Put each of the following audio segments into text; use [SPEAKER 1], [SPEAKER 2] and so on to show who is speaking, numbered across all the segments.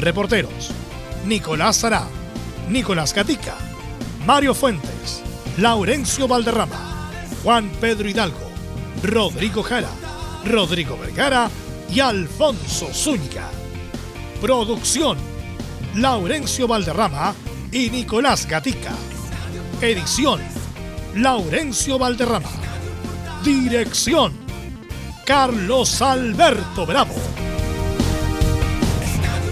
[SPEAKER 1] Reporteros: Nicolás Sará, Nicolás Gatica, Mario Fuentes, Laurencio Valderrama, Juan Pedro Hidalgo, Rodrigo Jara, Rodrigo Vergara y Alfonso Zúñiga. Producción: Laurencio Valderrama y Nicolás Gatica. Edición: Laurencio Valderrama. Dirección: Carlos Alberto Bravo.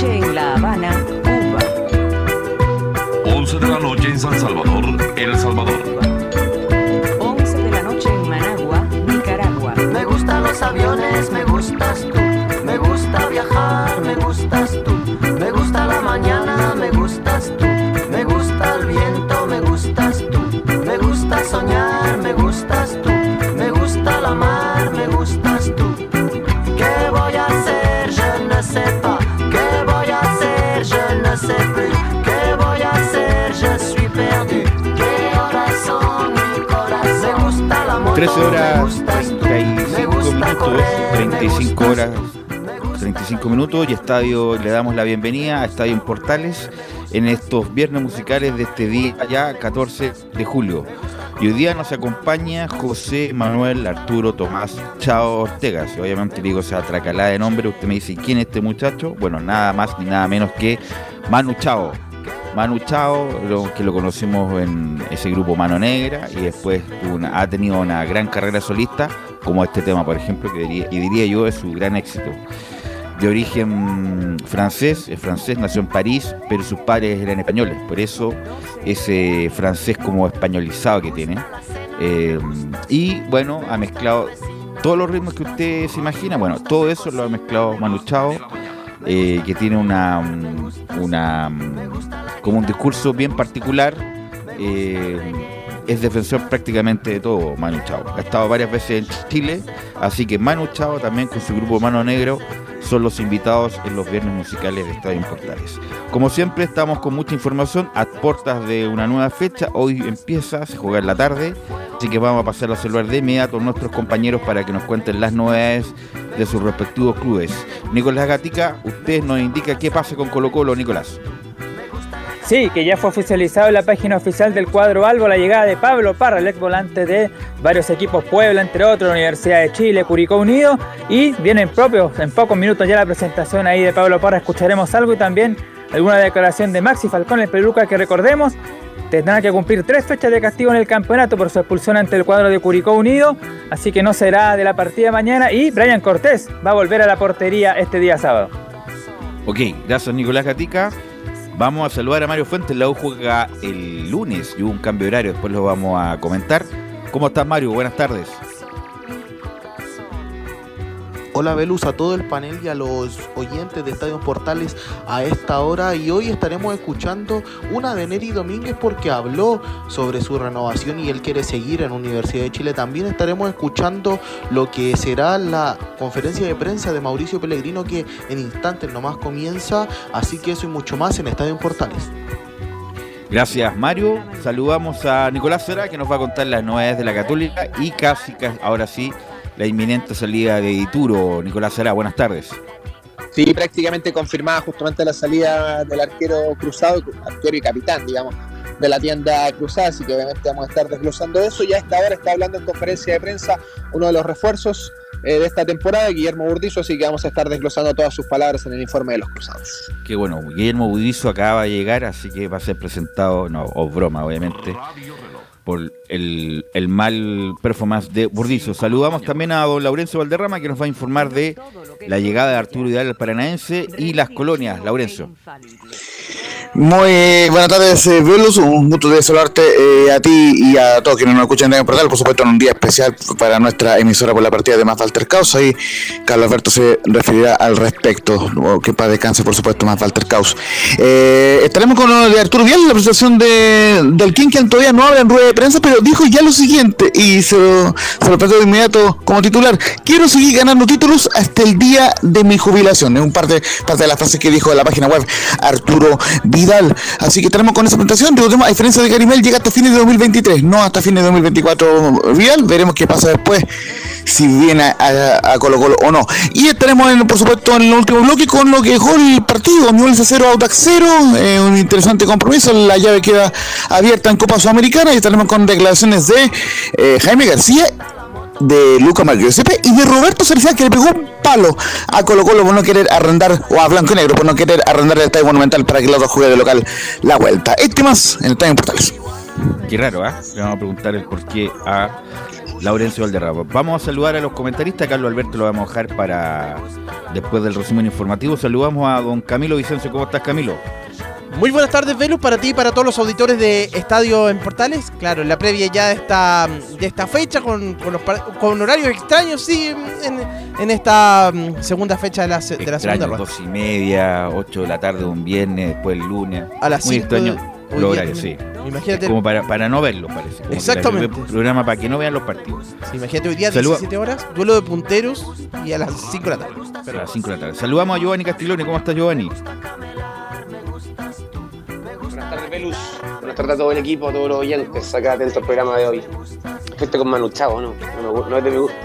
[SPEAKER 2] Noche en La Habana, Cuba.
[SPEAKER 3] 11 de la noche en San Salvador, El Salvador.
[SPEAKER 2] 11 de la noche en Managua, Nicaragua.
[SPEAKER 4] Me gustan los aviones, me gustas tú. Me gusta viajar, me gustas
[SPEAKER 5] 13
[SPEAKER 4] me
[SPEAKER 5] horas
[SPEAKER 4] gustas tú.
[SPEAKER 5] 35
[SPEAKER 4] Me gusta
[SPEAKER 5] minutos,
[SPEAKER 4] correr, me
[SPEAKER 5] 35
[SPEAKER 4] gustas
[SPEAKER 5] horas
[SPEAKER 4] tú. Me gusta
[SPEAKER 5] 35 minutos y Estadio le damos la bienvenida a Estadio en Portales en estos viernes musicales de este día ya 14 de julio. Y hoy día nos acompaña José Manuel Arturo Tomás Chao Ortega. Si obviamente digo esa tracalada de nombre, usted me dice quién es este muchacho. Bueno, nada más ni nada menos que Manu Chao. Manu Chao, que lo conocimos en ese grupo Mano Negra y después ha tenido una gran carrera solista, como este tema, por ejemplo, que diría, yo es su gran éxito. De origen francés, es francés, nació en París, pero sus padres eran españoles, por eso ese francés como españolizado que tiene. Eh, y bueno, ha mezclado todos los ritmos que usted se imagina, bueno, todo eso lo ha mezclado Manu Chao, eh, que tiene una, como un discurso bien particular. eh, es defensor prácticamente de todo Manu Chao. Ha estado varias veces en Chile, así que Manu Chao también con su grupo Mano Negro son los invitados en los viernes musicales de Estadio Portales. Como siempre estamos con mucha información a puertas de una nueva fecha. Hoy empieza, se juega en la tarde, así que vamos a pasar a saludar de inmediato a nuestros compañeros para que nos cuenten las novedades de sus respectivos clubes. Nicolás Gatica, usted nos indica qué pasa con Colo Colo, Nicolás.
[SPEAKER 6] Sí, que ya fue oficializado en la página oficial del cuadro Albo la llegada de Pablo Parra, el ex volante de varios equipos Puebla, entre otros, Universidad de Chile, Curicó Unido, y vienen propios en pocos minutos ya la presentación ahí de Pablo Parra, escucharemos algo y también alguna declaración de Maxi Falcón, el peluca que recordemos, tendrá que cumplir tres fechas de castigo en el campeonato por su expulsión ante el cuadro de Curicó Unido, así que no será de la partida mañana, y Brian Cortés va a volver a la portería este día sábado.
[SPEAKER 5] Ok, gracias Nicolás Gatica. Vamos a saludar a Mario Fuentes, la U juega el lunes y hubo un cambio de horario, después lo vamos a comentar. ¿Cómo estás Mario? Buenas tardes.
[SPEAKER 7] Hola Velus a todo el panel y a los oyentes de Estadio Portales a esta hora y hoy estaremos escuchando una de Neri Domínguez porque habló sobre su renovación y él quiere seguir en Universidad de Chile. También estaremos escuchando lo que será la conferencia de prensa de Mauricio Pellegrino que en instantes nomás comienza, así que eso y mucho más en Estadio Portales.
[SPEAKER 5] Gracias Mario. Saludamos a Nicolás Sera que nos va a contar las novedades de la Católica y casi, casi ahora sí la inminente salida de Ituro. Nicolás Sera, buenas tardes.
[SPEAKER 8] Sí, prácticamente confirmada justamente la salida del arquero cruzado, arquero y capitán, digamos, de la tienda cruzada, así que obviamente vamos a estar desglosando eso. Y a esta hora está hablando en conferencia de prensa uno de los refuerzos eh, de esta temporada, Guillermo Burdizo, así que vamos a estar desglosando todas sus palabras en el informe de los cruzados.
[SPEAKER 5] Que bueno, Guillermo Budizo acaba de llegar, así que va a ser presentado, no, o broma, obviamente, por el, mal performance de Burdizo. Saludamos también a don Laurencio Valderrama, que nos va a informar de la llegada de Arturo Vidal al Paranaense y las colonias. Laurencio.
[SPEAKER 9] Muy buenas tardes, eh, Velus. Un gusto de saludarte eh, a ti y a todos quienes nos escuchan en el portal. Por supuesto, en un día especial para nuestra emisora por la partida de Más Walter Caos. Ahí Carlos Alberto se referirá al respecto. O que para descanse, por supuesto, Más Walter Caos. Eh, estaremos con de Arturo Vial, la presentación de, del que todavía no habla en rueda de prensa, pero dijo ya lo siguiente y se lo, se de inmediato como titular. Quiero seguir ganando títulos hasta el día de mi jubilación. Es un parte, parte de las frases que dijo en la página web Arturo Así que tenemos con esa presentación. Recordemos, a diferencia de Garimel, llega hasta fines de 2023, no hasta fines de 2024 Vidal. Veremos qué pasa después, si viene a, Colo Colo o no. Y estaremos, en, por supuesto, en el último bloque con lo que dejó el partido. Newell's 0, Audax 0. Eh, un interesante compromiso. La llave queda abierta en Copa Sudamericana y estaremos con declaraciones de eh, Jaime García de Luca Giuseppe y de Roberto Cercía que le pegó un palo a Colo Colo por no querer arrendar, o a Blanco y Negro por no querer arrendar el Estadio Monumental para que el otro juegue de local la vuelta. Este más en el Estadio Portales.
[SPEAKER 5] Qué raro, ¿ah? Le vamos a preguntar el porqué a Laurencio Valderrama. Vamos a saludar a los comentaristas. Carlos Alberto lo vamos a dejar para después del resumen informativo. Saludamos a don Camilo Vicencio. ¿Cómo estás, Camilo?
[SPEAKER 10] Muy buenas tardes, Velus, para ti y para todos los auditores de Estadio en Portales. Claro, la previa ya de esta, de esta fecha, con, con, los, con horarios extraños, sí, en, en esta mm, segunda fecha de la, de la segunda rueda.
[SPEAKER 5] dos y media, ocho de la tarde un viernes, después el lunes.
[SPEAKER 10] A las
[SPEAKER 5] Muy
[SPEAKER 10] cinco
[SPEAKER 5] extraño
[SPEAKER 10] de-
[SPEAKER 5] los horarios, sí.
[SPEAKER 10] Imagínate,
[SPEAKER 5] Como para, para no verlo, parece. Como
[SPEAKER 10] Exactamente.
[SPEAKER 5] programa para que no vean los partidos.
[SPEAKER 10] sí, imagínate hoy día,
[SPEAKER 5] Saluda-
[SPEAKER 10] 17 horas, duelo de punteros y a las 5 de la tarde.
[SPEAKER 5] A las 5 de la tarde. Saludamos a Giovanni Castiglione. ¿Cómo estás, Giovanni?
[SPEAKER 11] Buenas tardes, Velus. Buenas tardes a todo el equipo, a todos los oyentes acá atento al programa de hoy. Fuiste con Manu Chao, ¿no? No, gu- no es de mi gusto.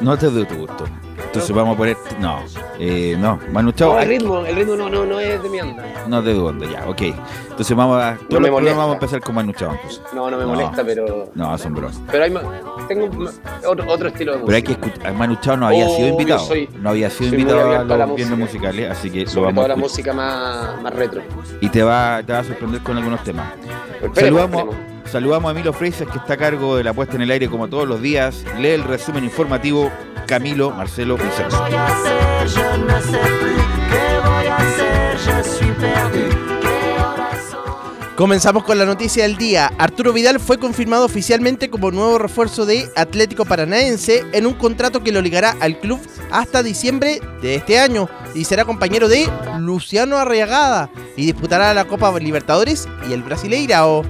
[SPEAKER 5] No te doy tu gusto. Entonces vamos a poner. No, eh, no. Manu Chao.
[SPEAKER 11] No, el
[SPEAKER 5] ay,
[SPEAKER 11] ritmo, el ritmo no, no, no es de mi onda.
[SPEAKER 5] No te dudo, ya, ok. Entonces vamos a.
[SPEAKER 11] me molesta.
[SPEAKER 5] vamos a empezar con Manu Chao. entonces.
[SPEAKER 11] No, no me molesta, pero.
[SPEAKER 5] No, asombroso.
[SPEAKER 11] Pero hay más. Tengo otro, otro estilo de música.
[SPEAKER 5] Pero hay que escuchar. Manu Chao no había sido invitado.
[SPEAKER 11] soy-
[SPEAKER 5] no había sido invitado a los viernes musicales, así que lo
[SPEAKER 11] Sobre
[SPEAKER 5] vamos
[SPEAKER 11] todo
[SPEAKER 5] a
[SPEAKER 11] la música más, más retro.
[SPEAKER 5] Y te va, te va a sorprender con algunos temas.
[SPEAKER 11] Esperemos,
[SPEAKER 5] Saludamos,
[SPEAKER 11] esperemos.
[SPEAKER 5] saludamos a Emilio Freises, que está a cargo de la puesta en el aire como todos los días. Lee el resumen informativo Camilo Marcelo
[SPEAKER 4] son?
[SPEAKER 10] Comenzamos con la noticia del día. Arturo Vidal fue confirmado oficialmente como nuevo refuerzo de Atlético Paranaense en un contrato que lo ligará al club hasta diciembre de este año y será compañero de Luciano Arriagada y disputará la Copa Libertadores y el Brasileirao.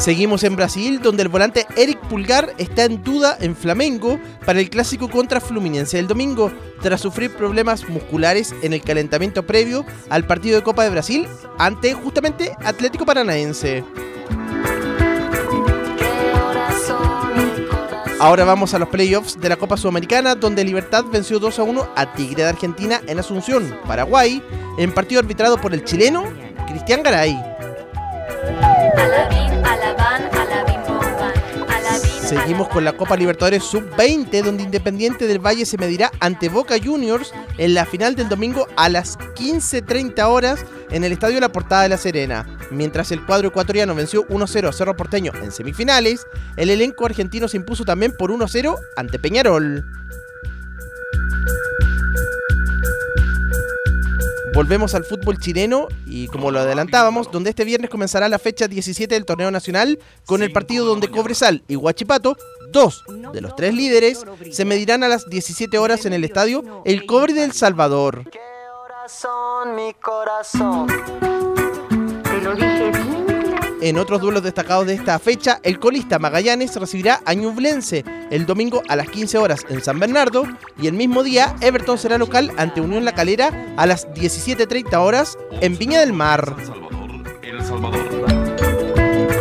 [SPEAKER 10] Seguimos en Brasil, donde el volante Eric Pulgar está en duda en Flamengo para el clásico contra Fluminense del domingo, tras sufrir problemas musculares en el calentamiento previo al partido de Copa de Brasil ante justamente Atlético Paranaense. Ahora vamos a los playoffs de la Copa Sudamericana, donde Libertad venció 2 a 1 a Tigre de Argentina en Asunción, Paraguay, en partido arbitrado por el chileno Cristian Garay. Seguimos con la Copa Libertadores Sub-20, donde Independiente del Valle se medirá ante Boca Juniors en la final del domingo a las 15.30 horas en el Estadio La Portada de La Serena. Mientras el cuadro ecuatoriano venció 1-0 a Cerro Porteño en semifinales, el elenco argentino se impuso también por 1-0 ante Peñarol. Volvemos al fútbol chileno y como lo adelantábamos, donde este viernes comenzará la fecha 17 del torneo nacional con el partido donde Cobresal y Huachipato, dos de los tres líderes, se medirán a las 17 horas en el estadio El Cobre del Salvador.
[SPEAKER 4] Corazón, mi corazón.
[SPEAKER 12] Te lo dije.
[SPEAKER 10] En otros duelos destacados de esta fecha, el colista Magallanes recibirá a Ñublense el domingo a las 15 horas en San Bernardo y el mismo día Everton será local ante Unión La Calera a las 17.30 horas en Viña del Mar.
[SPEAKER 3] Salvador, El Salvador.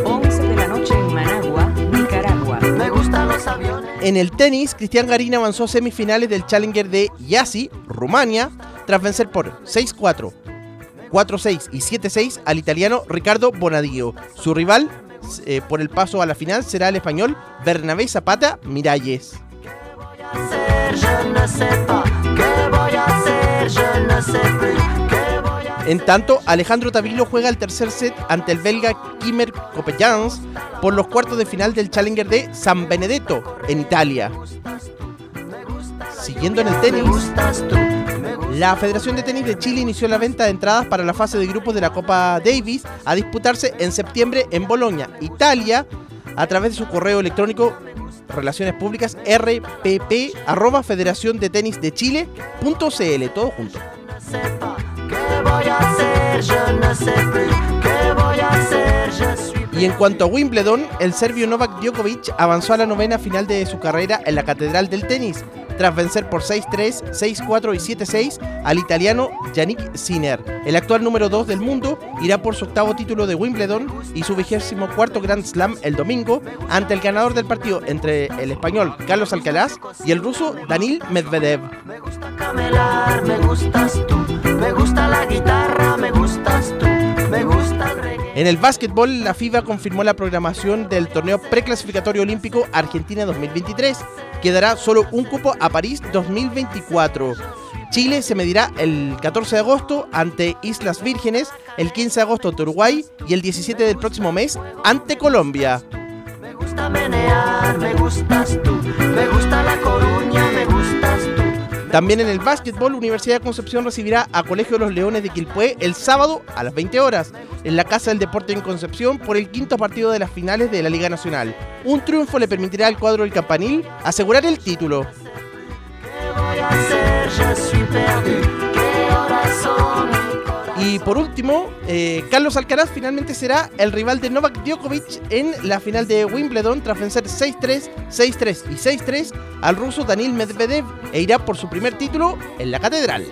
[SPEAKER 2] 11 de la noche en Managua, Nicaragua.
[SPEAKER 4] Me gustan los aviones.
[SPEAKER 10] En el tenis, Cristian Garín avanzó a semifinales del Challenger de Yasi, Rumania, tras vencer por 6-4, 4-6 y 7-6 al italiano Ricardo Bonadio. Su rival eh, por el paso a la final será el español Bernabé Zapata Miralles.
[SPEAKER 4] Je ne sais pas, ¿qué voy a hacer? Je ne sais plus, ¿qué voy a
[SPEAKER 10] En tanto, Alejandro Tavilo juega el tercer set ante el belga Kimmer Coppejans por los cuartos de final del Challenger de San Benedetto, en Italia. Siguiendo en el tenis, la Federación de Tenis de Chile inició la venta de entradas para la fase de grupos de la Copa Davis a disputarse en septiembre en Bolonia, Italia, a través de su correo electrónico relaciones públicas rpp arroba federación de tenis de chile.cl todo junto. Y en cuanto a Wimbledon, el serbio Novak Djokovic avanzó a la novena final de su carrera en la Catedral del Tenis, tras vencer por 6-3, 6-4 y 7-6 al italiano Yannick Sinner. El actual número 2 del mundo irá por su octavo título de Wimbledon y su vigésimo cuarto Grand Slam el domingo ante el ganador del partido entre el español Carlos Alcaraz y el ruso Danil Medvedev.
[SPEAKER 4] camelar, me gustas tú, me gusta la guitarra, me gustas tú, me gusta el.
[SPEAKER 10] En el básquetbol, la FIBA confirmó la programación del torneo preclasificatorio olímpico Argentina 2023. Quedará solo un cupo a París 2024. Chile se medirá el 14 de agosto ante Islas Vírgenes, el 15 de agosto ante Uruguay y el 17 del próximo mes ante Colombia.
[SPEAKER 4] Me gusta menear, me gustas tú, me gusta la coruña, me gustas tú.
[SPEAKER 10] También en el básquetbol, Universidad de Concepción recibirá a Colegio de los Leones de Quilpué el sábado a las 20 horas en la Casa del Deporte en Concepción por el quinto partido de las finales de la Liga Nacional. Un triunfo le permitirá al cuadro del Campanil asegurar el título. Y por último, eh, Carlos Alcaraz finalmente será el rival de Novak Djokovic en la final de Wimbledon tras vencer 6-3, 6-3 y 6-3 al ruso Danil Medvedev e irá por su primer título en la catedral.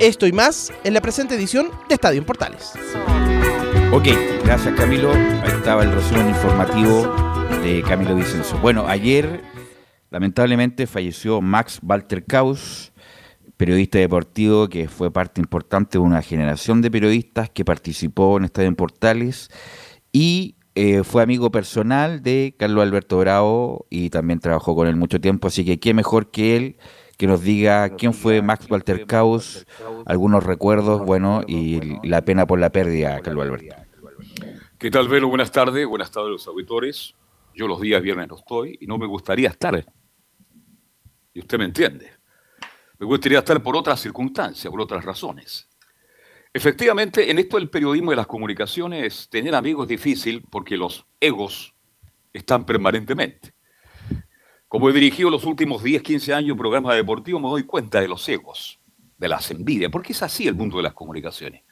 [SPEAKER 10] Esto y más en la presente edición de Estadio en Portales.
[SPEAKER 5] Ok, gracias Camilo. Ahí estaba el resumen informativo de Camilo Vicenzo. Bueno, ayer lamentablemente falleció Max Walter Kaus, periodista deportivo que fue parte importante de una generación de periodistas que participó en Estadio en Portales y eh, fue amigo personal de Carlos Alberto Bravo y también trabajó con él mucho tiempo, así que qué mejor que él que nos diga quién fue Max Walter Kaus, algunos recuerdos, bueno, y la pena por la pérdida, Carlos Alberto.
[SPEAKER 13] ¿Qué tal, Velo? Buenas tardes, buenas tardes a los auditores. Yo los días viernes no estoy y no me gustaría estar. Y usted me entiende. Me gustaría estar por otras circunstancias, por otras razones. Efectivamente, en esto del periodismo y las comunicaciones, tener amigos es difícil porque los egos están permanentemente. Como he dirigido los últimos 10, 15 años programas deportivos, me doy cuenta de los egos, de las envidias, porque es así el mundo de las comunicaciones.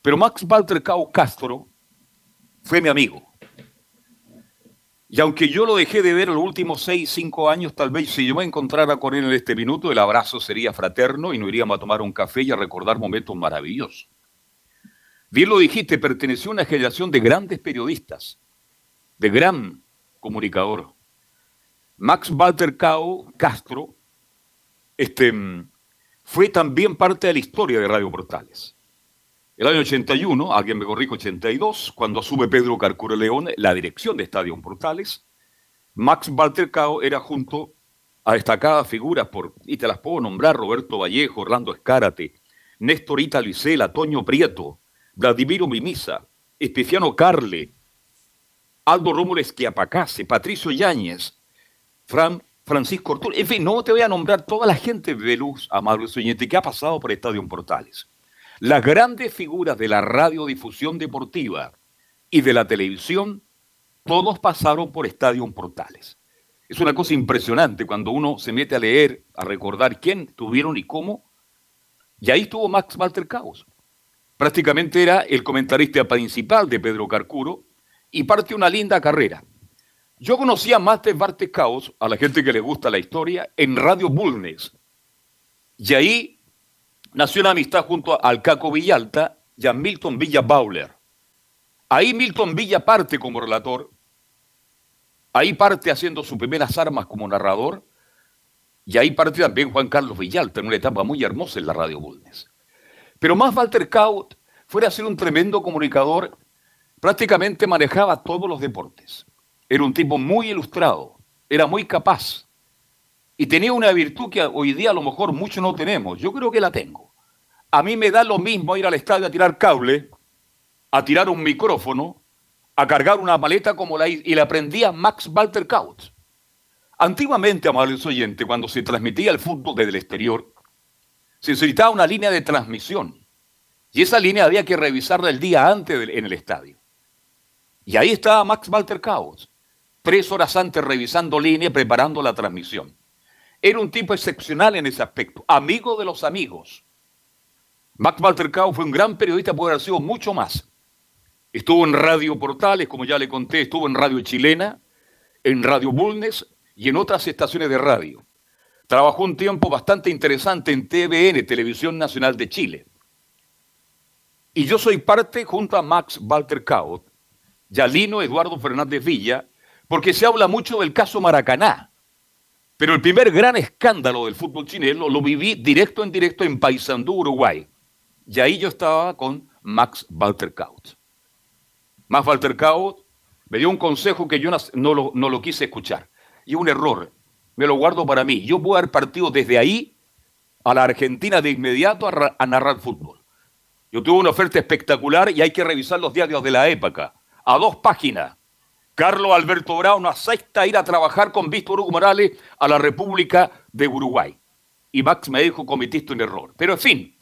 [SPEAKER 13] Pero Max Walter Cao Castro fue mi amigo. Y aunque yo lo dejé de ver los últimos 6, 5 años, tal vez si yo me encontrara con él en este minuto, el abrazo sería fraterno y nos iríamos a tomar un café y a recordar momentos maravillosos. Bien lo dijiste, perteneció a una generación de grandes periodistas, de gran comunicador. Max Walter Cao Castro este, fue también parte de la historia de Radio Portales. El año 81, alguien me corrijo, 82, cuando asume Pedro Carcure León la dirección de Estadio Portales, Max Walter Cao era junto a destacadas figuras, por, y te las puedo nombrar, Roberto Vallejo, Orlando Escárate, Néstor Ita Lucela, Toño Prieto, Vladimiro Mimisa, Especiano Carle, Aldo Rómulo Esquiapacase, Patricio Yáñez, Fran, Francisco Ortúa, en fin, no te voy a nombrar toda la gente de luz, amable oyente, que ha pasado por Estadio Portales. Las grandes figuras de la radiodifusión deportiva y de la televisión, todos pasaron por Estadio Portales. Es una cosa impresionante cuando uno se mete a leer, a recordar quién tuvieron y cómo. Y ahí estuvo Max Walter Caos. Prácticamente era el comentarista principal de Pedro Carcuro y parte una linda carrera. Yo conocía a Master Bartes Caos, a la gente que le gusta la historia, en Radio Bulnes. Y ahí nació una amistad junto al Caco Villalta y a Milton Villa Bauler. Ahí Milton Villa parte como relator, ahí parte haciendo sus primeras armas como narrador, y ahí parte también Juan Carlos Villalta en una etapa muy hermosa en la Radio Bulnes. Pero más Walter Kaut, fuera a ser un tremendo comunicador, prácticamente manejaba todos los deportes. Era un tipo muy ilustrado, era muy capaz y tenía una virtud que hoy día a lo mejor muchos no tenemos. Yo creo que la tengo. A mí me da lo mismo ir al estadio a tirar cable, a tirar un micrófono, a cargar una maleta como la y le aprendí a Max Walter Kaut. Antiguamente, amables oyentes, cuando se transmitía el fútbol desde el exterior, se necesitaba una línea de transmisión. Y esa línea había que revisarla el día antes en el estadio. Y ahí estaba Max Walter Caos, tres horas antes revisando línea, preparando la transmisión. Era un tipo excepcional en ese aspecto, amigo de los amigos. Max Walter Caos fue un gran periodista, puede haber sido mucho más. Estuvo en Radio Portales, como ya le conté, estuvo en Radio Chilena, en Radio Bulnes y en otras estaciones de radio. Trabajó un tiempo bastante interesante en TVN, Televisión Nacional de Chile. Y yo soy parte, junto a Max Walter Kaut, Yalino Eduardo Fernández Villa, porque se habla mucho del caso Maracaná. Pero el primer gran escándalo del fútbol chileno lo viví directo en directo en Paysandú, Uruguay. Y ahí yo estaba con Max Walter Kaut. Max Walter Kaut me dio un consejo que yo no lo, no lo quise escuchar. Y un error. Me lo guardo para mí. Yo puedo haber partido desde ahí a la Argentina de inmediato a, a narrar fútbol. Yo tuve una oferta espectacular y hay que revisar los diarios de la época. A dos páginas. Carlos Alberto Brown acepta ir a trabajar con Víctor Hugo Morales a la República de Uruguay. Y Max me dijo, cometiste un error. Pero en fin,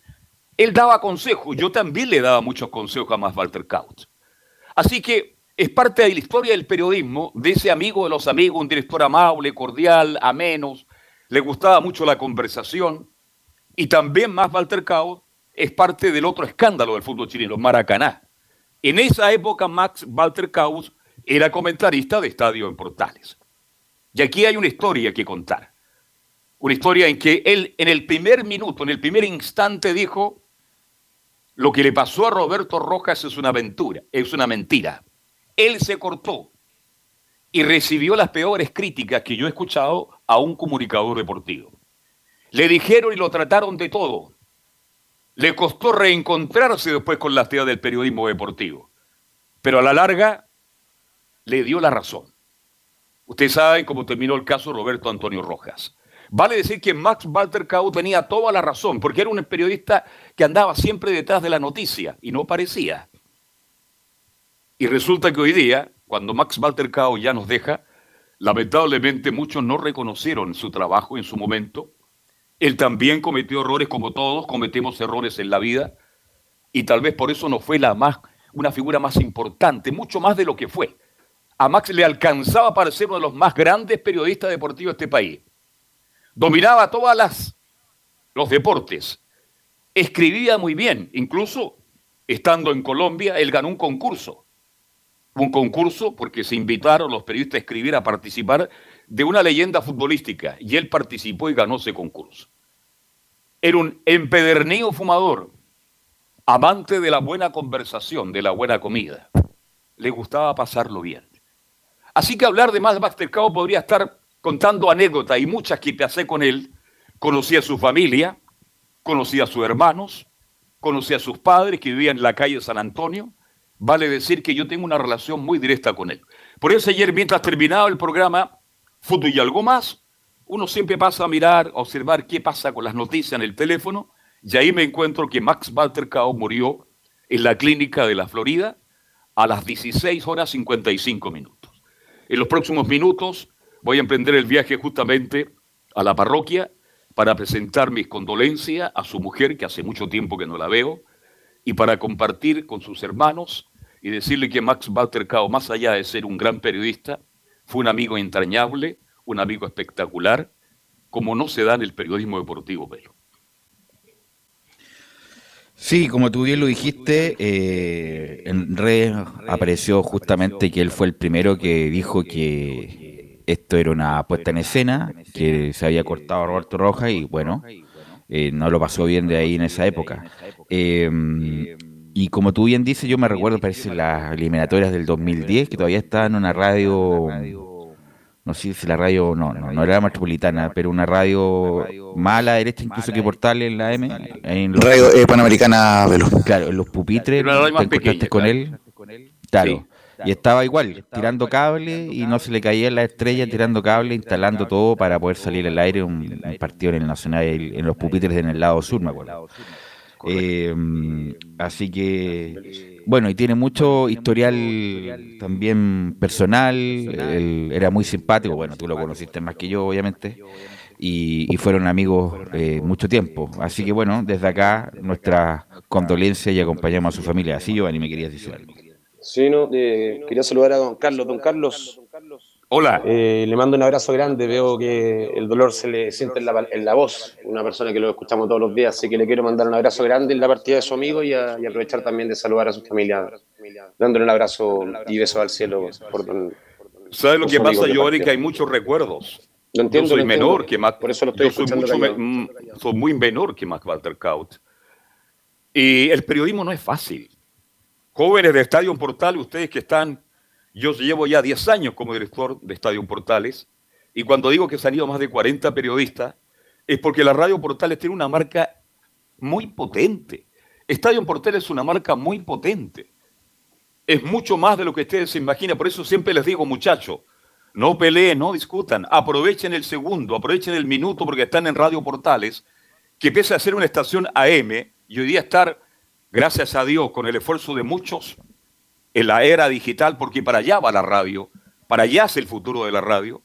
[SPEAKER 13] él daba consejos. Yo también le daba muchos consejos a Max Walter Couch. Así que es parte de la historia del periodismo, de ese amigo de los amigos, un director amable, cordial, ameno, le gustaba mucho la conversación. Y también Max Walter Couch es parte del otro escándalo del fútbol chileno, Maracaná. En esa época, Max Walter Caus era comentarista de Estadio en Portales. Y aquí hay una historia que contar. Una historia en que él, en el primer minuto, en el primer instante, dijo: Lo que le pasó a Roberto Rojas es una aventura, es una mentira. Él se cortó y recibió las peores críticas que yo he escuchado a un comunicador deportivo. Le dijeron y lo trataron de todo le costó reencontrarse después con la actividad del periodismo deportivo. Pero a la larga le dio la razón. Ustedes saben cómo terminó el caso Roberto Antonio Rojas. Vale decir que Max Walter Cao tenía toda la razón, porque era un periodista que andaba siempre detrás de la noticia y no parecía. Y resulta que hoy día, cuando Max Walter Cao ya nos deja, lamentablemente muchos no reconocieron su trabajo en su momento él también cometió errores como todos, cometemos errores en la vida y tal vez por eso no fue la más, una figura más importante, mucho más de lo que fue. A Max le alcanzaba para ser uno de los más grandes periodistas deportivos de este país. Dominaba todas las los deportes. Escribía muy bien, incluso estando en Colombia, él ganó un concurso. Un concurso porque se invitaron los periodistas a escribir, a participar de una leyenda futbolística y él participó y ganó ese concurso. Era un empedernido fumador, amante de la buena conversación, de la buena comida. Le gustaba pasarlo bien. Así que hablar de más Mastercao podría estar contando anécdotas y muchas que pasé con él. Conocí a su familia, conocí a sus hermanos, conocí a sus padres que vivían en la calle San Antonio. Vale decir que yo tengo una relación muy directa con él. Por eso ayer, mientras terminaba el programa, fútbol y algo más, uno siempre pasa a mirar, a observar qué pasa con las noticias en el teléfono, y ahí me encuentro que Max Walter Cao murió en la clínica de la Florida a las 16 horas 55 minutos. En los próximos minutos voy a emprender el viaje justamente a la parroquia para presentar mis condolencias a su mujer, que hace mucho tiempo que no la veo, y para compartir con sus hermanos y decirle que Max Cao, más allá de ser un gran periodista, fue un amigo entrañable, un amigo espectacular, como no se da en el periodismo deportivo, Pelo.
[SPEAKER 5] Sí, como tú bien lo dijiste, eh, en redes apareció justamente que él fue el primero que dijo que esto era una puesta en escena, que se había cortado a Roberto Rojas y bueno, eh, no lo pasó bien de ahí en esa época. Eh, y como tú bien dices, yo me recuerdo, parece, las eliminatorias del 2010, que todavía estaba en una radio no sé si la radio, no, no, no era la metropolitana, pero una radio más a la derecha incluso que Portales en la M. En los-
[SPEAKER 9] Radio eh, Panamericana Velo.
[SPEAKER 5] Claro, en los pupitres, te encontraste
[SPEAKER 13] pequeña,
[SPEAKER 5] con él. Claro. Y estaba igual, tirando cable y no se le caía la estrella, tirando cable, instalando todo para poder salir al aire un, un partido en el Nacional, en los pupitres en el lado sur, me acuerdo. Eh, así que, bueno, y tiene mucho historial también personal, él era muy simpático, bueno, tú lo conociste más que yo, obviamente, y, y fueron amigos eh, mucho tiempo. Así que, bueno, desde acá nuestra condolencia y acompañamos a su familia. Así, Giovanni, me querías decir algo.
[SPEAKER 11] Sí, no, eh, quería saludar a don Carlos. Don Carlos.
[SPEAKER 13] Hola.
[SPEAKER 11] Eh, le mando un abrazo grande. Veo que el dolor se le siente en la, en la voz. Una persona que lo escuchamos todos los días. Así que le quiero mandar un abrazo grande en la partida de su amigo y, a- y aprovechar también de saludar a su familia, dándole un abrazo y beso al cielo por don.
[SPEAKER 13] ¿Sabes lo que pasa,
[SPEAKER 11] partió.
[SPEAKER 13] Que hay muchos recuerdos.
[SPEAKER 11] Lo entiendo,
[SPEAKER 13] yo soy
[SPEAKER 11] lo entiendo.
[SPEAKER 13] menor que Mac.
[SPEAKER 11] Por eso lo estoy
[SPEAKER 13] yo soy, mucho me- mm, soy muy menor que Mac Walter Kaut. Y el periodismo no es fácil. Jóvenes de Estadio Portal, ustedes que están, yo llevo ya 10 años como director de Estadio Portales, y cuando digo que se han ido más de 40 periodistas, es porque la Radio Portales tiene una marca muy potente. Estadio Portales es una marca muy potente. Es mucho más de lo que ustedes se imaginan. Por eso siempre les digo, muchachos, no peleen, no discutan. Aprovechen el segundo, aprovechen el minuto porque están en Radio Portales, que pese a ser una estación AM y hoy día estar, gracias a Dios, con el esfuerzo de muchos en la era digital, porque para allá va la radio, para allá es el futuro de la radio.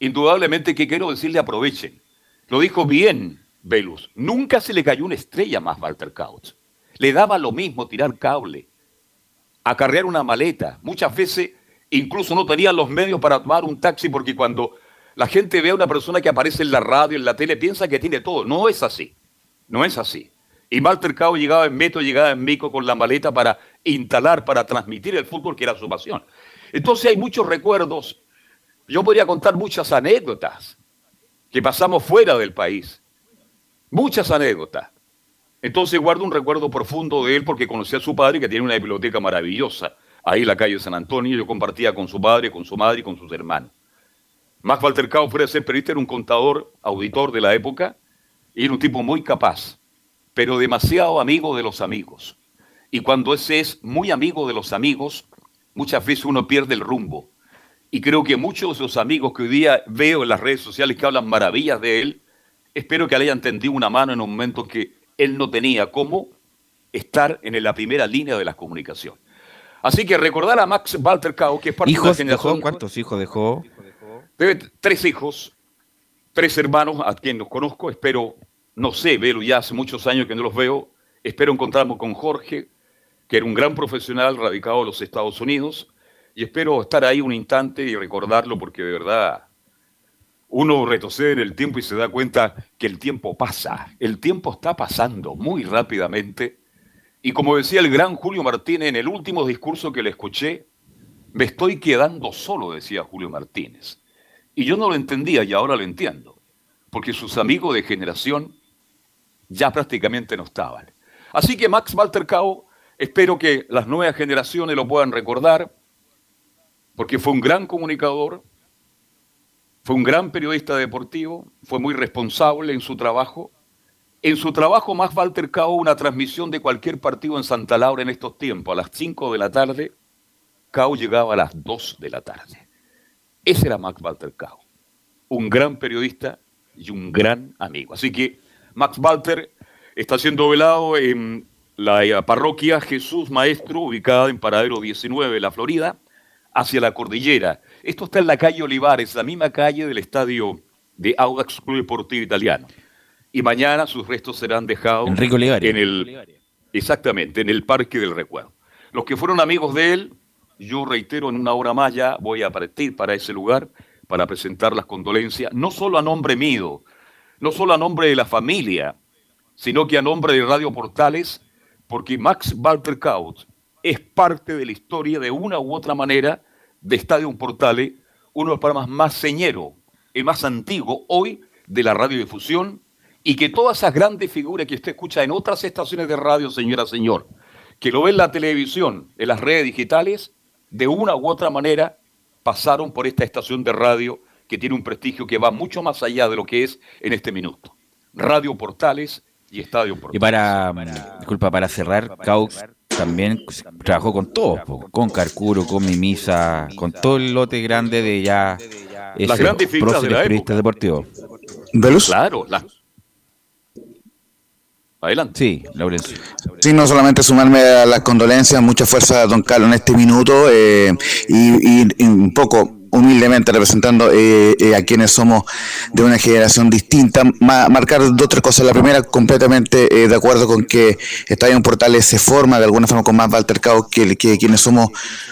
[SPEAKER 13] Indudablemente que quiero decirle aprovechen. Lo dijo bien Velus. Nunca se le cayó una estrella más Walter Couch. Le daba lo mismo tirar cable, acarrear una maleta. Muchas veces incluso no tenían los medios para tomar un taxi porque cuando la gente ve a una persona que aparece en la radio, en la tele, piensa que tiene todo. No es así. No es así. Y Walter Cao llegaba en metro, llegaba en mico con la maleta para instalar, para transmitir el fútbol, que era su pasión. Entonces hay muchos recuerdos. Yo podría contar muchas anécdotas que pasamos fuera del país. Muchas anécdotas. Entonces guardo un recuerdo profundo de él porque conocí a su padre que tiene una biblioteca maravillosa. Ahí en la calle San Antonio yo compartía con su padre, con su madre y con sus hermanos. Max Walter Cao, fuera ser periodista, era un contador, auditor de la época y era un tipo muy capaz, pero demasiado amigo de los amigos. Y cuando ese es muy amigo de los amigos, muchas veces uno pierde el rumbo. Y creo que muchos de sus amigos que hoy día veo en las redes sociales que hablan maravillas de él, espero que le hayan tendido una mano en un momento que él no tenía cómo estar en la primera línea de la comunicación. Así que recordar a Max Walter Cao, que es parte de
[SPEAKER 5] ¿Hijos
[SPEAKER 13] una
[SPEAKER 5] dejó?
[SPEAKER 13] generación.
[SPEAKER 5] ¿Cuántos hijos dejó?
[SPEAKER 13] Debe tres hijos, tres hermanos a quien los conozco. Espero, no sé, verlo ya hace muchos años que no los veo. Espero encontrarme con Jorge, que era un gran profesional radicado en los Estados Unidos. Y espero estar ahí un instante y recordarlo porque de verdad uno retrocede en el tiempo y se da cuenta que el tiempo pasa. El tiempo está pasando muy rápidamente. Y como decía el gran Julio Martínez en el último discurso que le escuché, me estoy quedando solo, decía Julio Martínez. Y yo no lo entendía y ahora lo entiendo, porque sus amigos de generación ya prácticamente no estaban. Así que Max Walter Cao, espero que las nuevas generaciones lo puedan recordar, porque fue un gran comunicador, fue un gran periodista deportivo, fue muy responsable en su trabajo. En su trabajo, Max Walter Cao, una transmisión de cualquier partido en Santa Laura en estos tiempos, a las 5 de la tarde, Cao llegaba a las 2 de la tarde. Ese era Max Walter Cao, un gran periodista y un gran amigo. Así que Max Walter está siendo velado en la parroquia Jesús Maestro, ubicada en Paradero 19, La Florida, hacia la cordillera. Esto está en la calle Olivares, la misma calle del estadio de Audax Club Deportivo Italiano. Y mañana sus restos serán dejados
[SPEAKER 5] Olivares.
[SPEAKER 13] en el exactamente en el Parque del Recuerdo. Los que fueron amigos de él, yo reitero en una hora más ya voy a partir para ese lugar para presentar las condolencias, no solo a nombre mío, no solo a nombre de la familia, sino que a nombre de Radio Portales, porque Max Walter Kaut es parte de la historia de una u otra manera de Estadio Portales, uno de los programas más señeros, el más antiguo hoy de la radiodifusión, y que todas esas grandes figuras que usted escucha en otras estaciones de radio, señora, señor, que lo ve en la televisión, en las redes digitales, de una u otra manera pasaron por esta estación de radio que tiene un prestigio que va mucho más allá de lo que es en este minuto. Radio Portales y Estadio Portales.
[SPEAKER 5] Y para, mm, disculpa, para cerrar, Caux también trabajó con todos, po, con Carcuro, con Mimisa, con todo el lote grande de ya
[SPEAKER 13] Las grandes figuras de la
[SPEAKER 5] periodistas deportivos.
[SPEAKER 9] ¿Velus?
[SPEAKER 13] Claro, la- Adelante.
[SPEAKER 5] Sí, Laurencio.
[SPEAKER 9] Sí, no solamente sumarme a las condolencias, mucha fuerza a don Carlos en este minuto eh, y, y- y un poco humildemente representando eh, eh, a quienes somos de una generación distinta, ma- marcar dos o tres cosas. La primera, completamente eh, de acuerdo con que Estadio Portales se forma de alguna forma con más Walter Cao que, quienes somos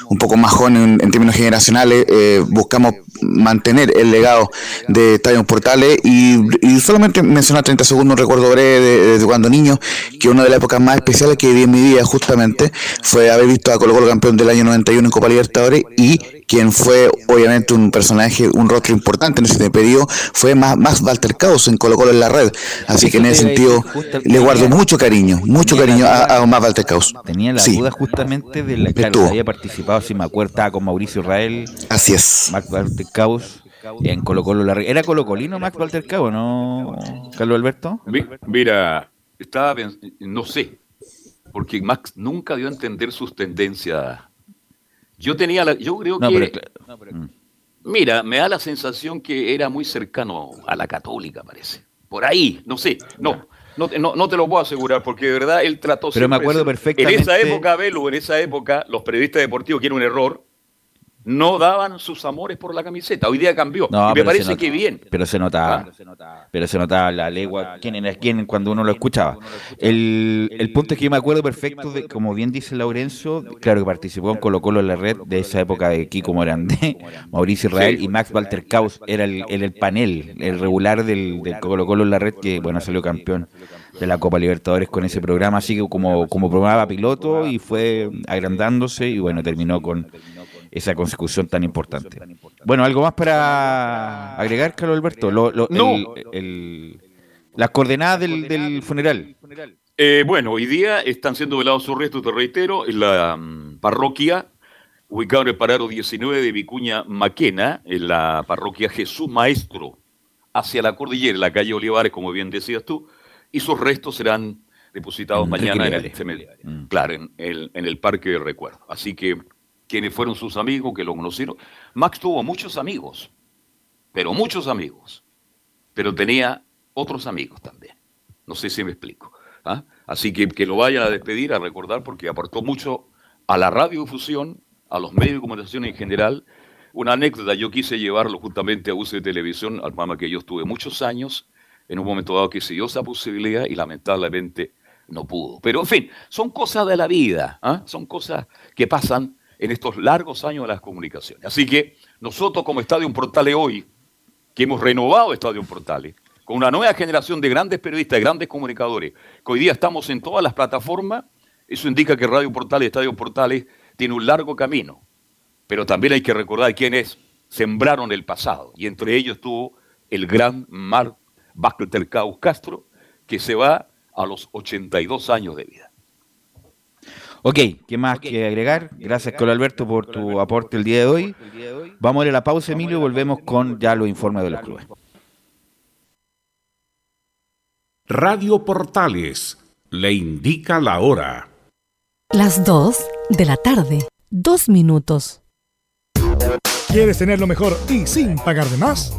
[SPEAKER 9] un poco más jóvenes en, términos generacionales, eh, buscamos mantener el legado de Estadio Portales y, y solamente mencionar 30 segundos un recuerdo breve de cuando niño, que una de las épocas más especiales que viví en mi vida justamente fue haber visto a Colo Colo campeón del año 91 en Copa Libertadores y quien fue obviamente un personaje, un rostro importante en ese periodo, fue más, más Walter Caos en Colo Colo en la red. Así que en ese sentido le guardo mucho cariño, mucho cariño a, a más Walter Caos.
[SPEAKER 5] Tenía la
[SPEAKER 9] Sí.
[SPEAKER 5] duda justamente de la claro,
[SPEAKER 9] Estuvo.
[SPEAKER 5] había participado, si me acuerdo, estaba con Mauricio Israel.
[SPEAKER 9] Así es.
[SPEAKER 5] Max Walter Caos. En Colo Colo la- ¿Era Colo Colino Max Walter Cabo, no, Carlos Alberto?
[SPEAKER 13] Mi- Mira, estaba pens- no sé, porque Max nunca dio a entender sus tendencias. Yo tenía la, yo creo
[SPEAKER 5] No,
[SPEAKER 13] que,
[SPEAKER 5] pero Mm.
[SPEAKER 13] Mira, me da la sensación que era muy cercano a la católica, parece. Por ahí, no sé, no. No, te- no, no te lo puedo asegurar, porque de verdad él trató
[SPEAKER 5] Pero me acuerdo perfectamente-
[SPEAKER 13] En esa época, Belu, en esa época, los periodistas deportivos, que era un error, no daban sus amores por la camiseta. Hoy día cambió.
[SPEAKER 5] No,
[SPEAKER 13] y me parece que bien.
[SPEAKER 5] Pero se notaba, pero se notaba la legua, quién era quién cuando uno lo escuchaba. El, el punto es que yo me acuerdo perfecto de, como bien dice Laurencio, claro que participó en Colo Colo en la red de esa época de Kiko Morandé, Mauricio Israel y Max Walter Caus, era el, era el panel, el regular del, del Colo Colo en la red que bueno salió campeón de la Copa Libertadores con ese programa, así que como, como programa piloto y fue agrandándose y bueno, terminó con esa consecución tan importante. Bueno, ¿algo más para agregar, Carlos Alberto? Lo- lo-
[SPEAKER 13] No.
[SPEAKER 5] el- el- las coordenadas del, del funeral.
[SPEAKER 13] Eh, bueno, hoy día están siendo velados sus restos, te reitero, en la mm, parroquia ubicada en el parado 19 de Vicuña Maquena, en la parroquia Jesús Maestro, hacia la cordillera, en la calle Olivares, como bien decías tú, y sus restos serán depositados mañana en el, cemen- claro, en el, en el Parque del Recuerdo. Así que quienes fueron sus amigos, que lo conocieron, Max tuvo muchos amigos, pero muchos amigos, pero tenía otros amigos también. No sé si me explico. ¿ah? Así que que lo vayan a despedir, a recordar, porque aportó mucho a la radiodifusión, a los medios de comunicación en general. Una anécdota, yo quise llevarlo justamente a uso de televisión, al programa que yo estuve muchos años, en un momento dado que se dio esa posibilidad y lamentablemente no pudo. Pero en fin, son cosas de la vida, ¿ah? son cosas que pasan en estos largos años de las comunicaciones. Así que nosotros como Estadio Portales hoy, que hemos renovado Estadio Portales, con una nueva generación de grandes periodistas, de grandes comunicadores, que hoy día estamos en todas las plataformas, eso indica que Radio Portales, Estadio Portales, tiene un largo camino. Pero también hay que recordar quiénes sembraron el pasado, y entre ellos estuvo el gran Marc Bactelcaus Castro, que se va a los 82 años de vida.
[SPEAKER 5] Ok, ¿qué más que agregar? Gracias, Carlos Alberto, por tu aporte el día de hoy. Vamos a ir a la pausa, Emilio, y volvemos con ya los informes de los clubes.
[SPEAKER 14] Radio Portales le indica la hora.
[SPEAKER 15] Las 2 de la tarde. Dos minutos.
[SPEAKER 1] ¿Quieres tener lo mejor y sin pagar de más?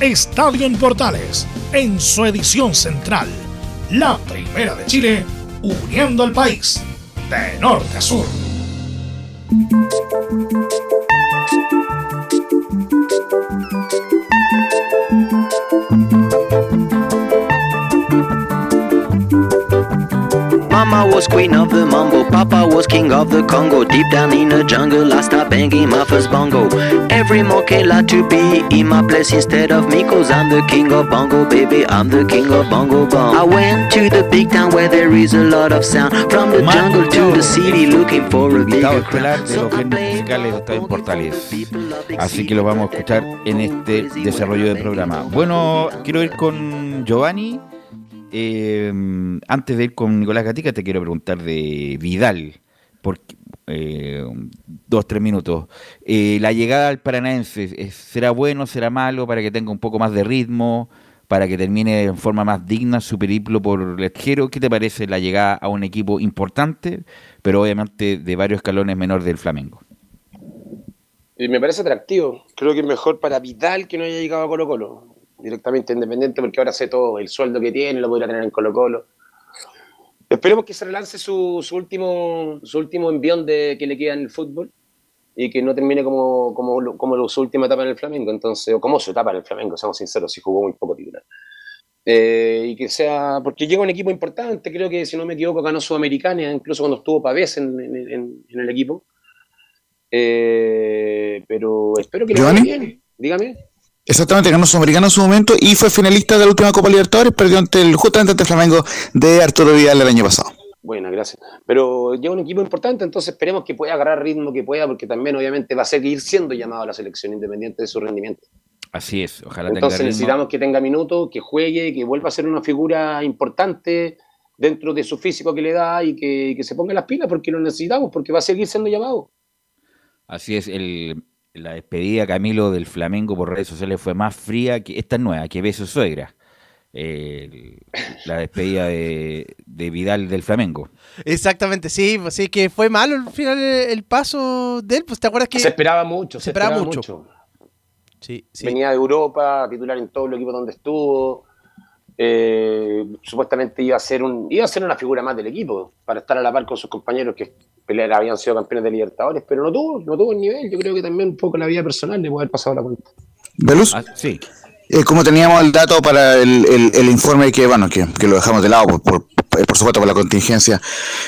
[SPEAKER 1] Estadio en Portales en su edición central. La primera de Chile, uniendo al país de norte a sur.
[SPEAKER 4] Mama was queen of the mambo, Papa was king of the Congo. Deep down in the jungle, I started banging my first bongo. Every monkey like to be in my place instead of me, cause I'm the king of bongo, baby. I'm the king of bongo bong. I went to the big town where there is a lot of sound. From the jungle to the city, looking for a bigger crowd.
[SPEAKER 5] de de Estadio en Portales. Así que lo vamos a escuchar en este desarrollo del programa. Bueno, quiero ir con Giovanni. Eh, antes de ir con Nicolás Gatica, te quiero preguntar de Vidal. Porque, eh, dos, tres minutos. Eh, la llegada al Paranaense, ¿es- ¿será bueno, será malo para que tenga un poco más de ritmo? Para que termine en forma más digna su periplo por el extranjero. ¿Qué te parece la llegada a un equipo importante, pero obviamente de varios escalones menor del Flamengo?
[SPEAKER 11] Me parece atractivo. Creo que es mejor para Vidal que no haya llegado a Colo Colo. Directamente independiente, porque ahora sé todo, el sueldo que tiene, lo podría tener en Colo Colo. Esperemos que se relance su, su último, su último envión de que le queda en el fútbol y que no termine como, como, lo- como su última etapa en el Flamengo, entonces, o como su etapa en el Flamengo, seamos sinceros, si jugó muy poco titular. Eh, y que sea, porque llega un equipo importante, creo que si no me equivoco ganó Sudamericana, incluso cuando estuvo Pavés en, en- en- en el equipo. Eh, pero espero que
[SPEAKER 9] ¿Giovanni?
[SPEAKER 11] bien. Dígame.
[SPEAKER 9] Exactamente, ganó Sudamericano en su momento y fue finalista de la última Copa Libertadores, perdió ante el, justamente ante el Flamengo de Arturo Vidal el año pasado.
[SPEAKER 11] Buena, gracias. Pero lleva un equipo importante, entonces esperemos que pueda agarrar ritmo, que pueda, porque también obviamente va a seguir siendo llamado a la selección independiente de su rendimiento.
[SPEAKER 5] Así es, ojalá
[SPEAKER 11] Entonces
[SPEAKER 5] tenga ritmo.
[SPEAKER 11] necesitamos que tenga minutos, que juegue, que vuelva a ser una figura importante dentro de su físico que le da y que, que se ponga las pilas porque lo necesitamos, porque va a seguir siendo llamado.
[SPEAKER 5] Así es, el, la despedida Camilo del Flamengo por redes sociales fue más fría que esta es nueva, que beso suegra. El- la despedida de, de Vidal del Flamengo.
[SPEAKER 10] Exactamente, sí, pues sí, que fue malo al final el, el paso de él, pues te acuerdas que...
[SPEAKER 11] Se esperaba mucho, se, esperaba, mucho.
[SPEAKER 10] Sí, sí.
[SPEAKER 11] Venía de Europa, titular en todos los equipos donde estuvo. Eh, supuestamente iba a ser un iba a ser una figura más del equipo para estar a la par con sus compañeros que pelear, habían sido campeones de Libertadores, pero no tuvo, no tuvo el nivel. Yo creo que también un poco la vida personal le puede haber pasado la cuenta.
[SPEAKER 9] ¿Velus?
[SPEAKER 5] sí.
[SPEAKER 9] Eh, como teníamos el dato para el, el- el informe que, bueno, que, que lo dejamos de lado por, por, por supuesto por la contingencia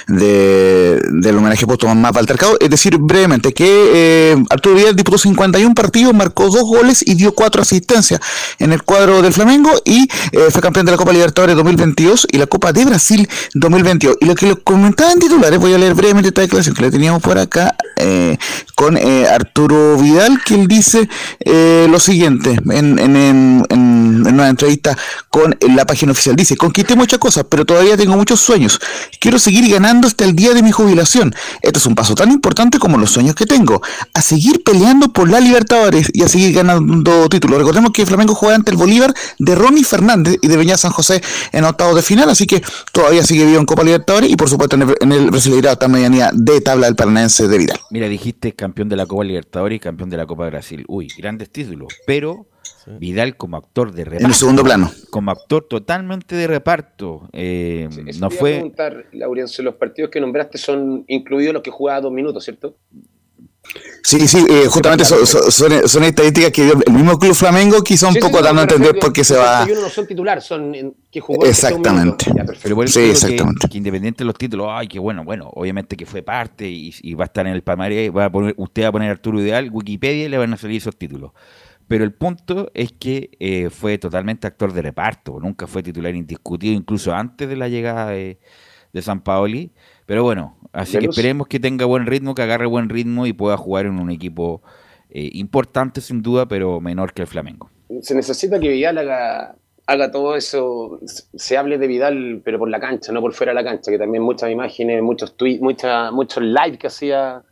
[SPEAKER 9] de, del homenaje póstumo más altercado, es decir, brevemente, que eh, Arturo Vidal disputó 51 partidos, marcó dos goles y dio cuatro asistencias en el cuadro del Flamengo y eh, fue campeón de la Copa Libertadores 2022 y la Copa de Brasil 2022. Y lo que lo comentaba en titulares, voy a leer brevemente esta declaración que le teníamos por acá eh, con eh, Arturo Vidal, que él dice eh, lo siguiente en, en, en, en- en una entrevista con la página oficial. Dice, conquisté muchas cosas, pero todavía tengo muchos sueños. Quiero seguir ganando hasta el día de mi jubilación. Este es un paso tan importante como los sueños que tengo. A seguir peleando por la Libertadores y a seguir ganando títulos. Recordemos que Flamengo juega ante el Bolívar de Ronnie Fernández y de Beñá San José en octavos de final, así que todavía sigue vivo en Copa Libertadores y por supuesto en el, en el en medianía de tabla del Paranaense de Vidal.
[SPEAKER 5] Mira, dijiste campeón de la Copa Libertadores y campeón de la Copa Brasil. Uy, grandes títulos. Pero Vidal como actor de reparto.
[SPEAKER 9] En el segundo plano.
[SPEAKER 5] Como actor totalmente de reparto. eh, no fue.
[SPEAKER 11] preguntar, Laurencio, los partidos que nombraste son incluidos los que jugaba dos minutos, ¿cierto?
[SPEAKER 9] Sí, sí, eh, justamente son, son- son- son estadísticas que el mismo Club Flamengo quiso un
[SPEAKER 11] Sí,
[SPEAKER 9] poco
[SPEAKER 11] sí,
[SPEAKER 9] dando a entender por qué
[SPEAKER 11] que
[SPEAKER 9] se va.
[SPEAKER 11] 31 no son titular, son en- que jugó
[SPEAKER 9] Exactamente.
[SPEAKER 11] Ya.
[SPEAKER 5] Pero eso
[SPEAKER 9] Sí, exactamente.
[SPEAKER 5] Que, que independiente de los títulos, ay, qué bueno, bueno, obviamente que fue parte y, y va a estar en el palmarés, va a poner, usted va a poner Arturo Ideal, Wikipedia y le van a salir esos títulos. Pero el punto es que eh, fue totalmente actor de reparto, nunca fue titular indiscutido, incluso antes de la llegada de, de San Paoli. Pero bueno, así que esperemos que tenga buen ritmo, que agarre buen ritmo y pueda jugar en un equipo eh, importante sin duda, pero menor que el Flamengo.
[SPEAKER 11] Se necesita que Vidal haga, haga todo eso, se hable de Vidal, pero por la cancha, no por fuera de la cancha, que también muchas imágenes, muchos tweets, muchas, muchos live que hacía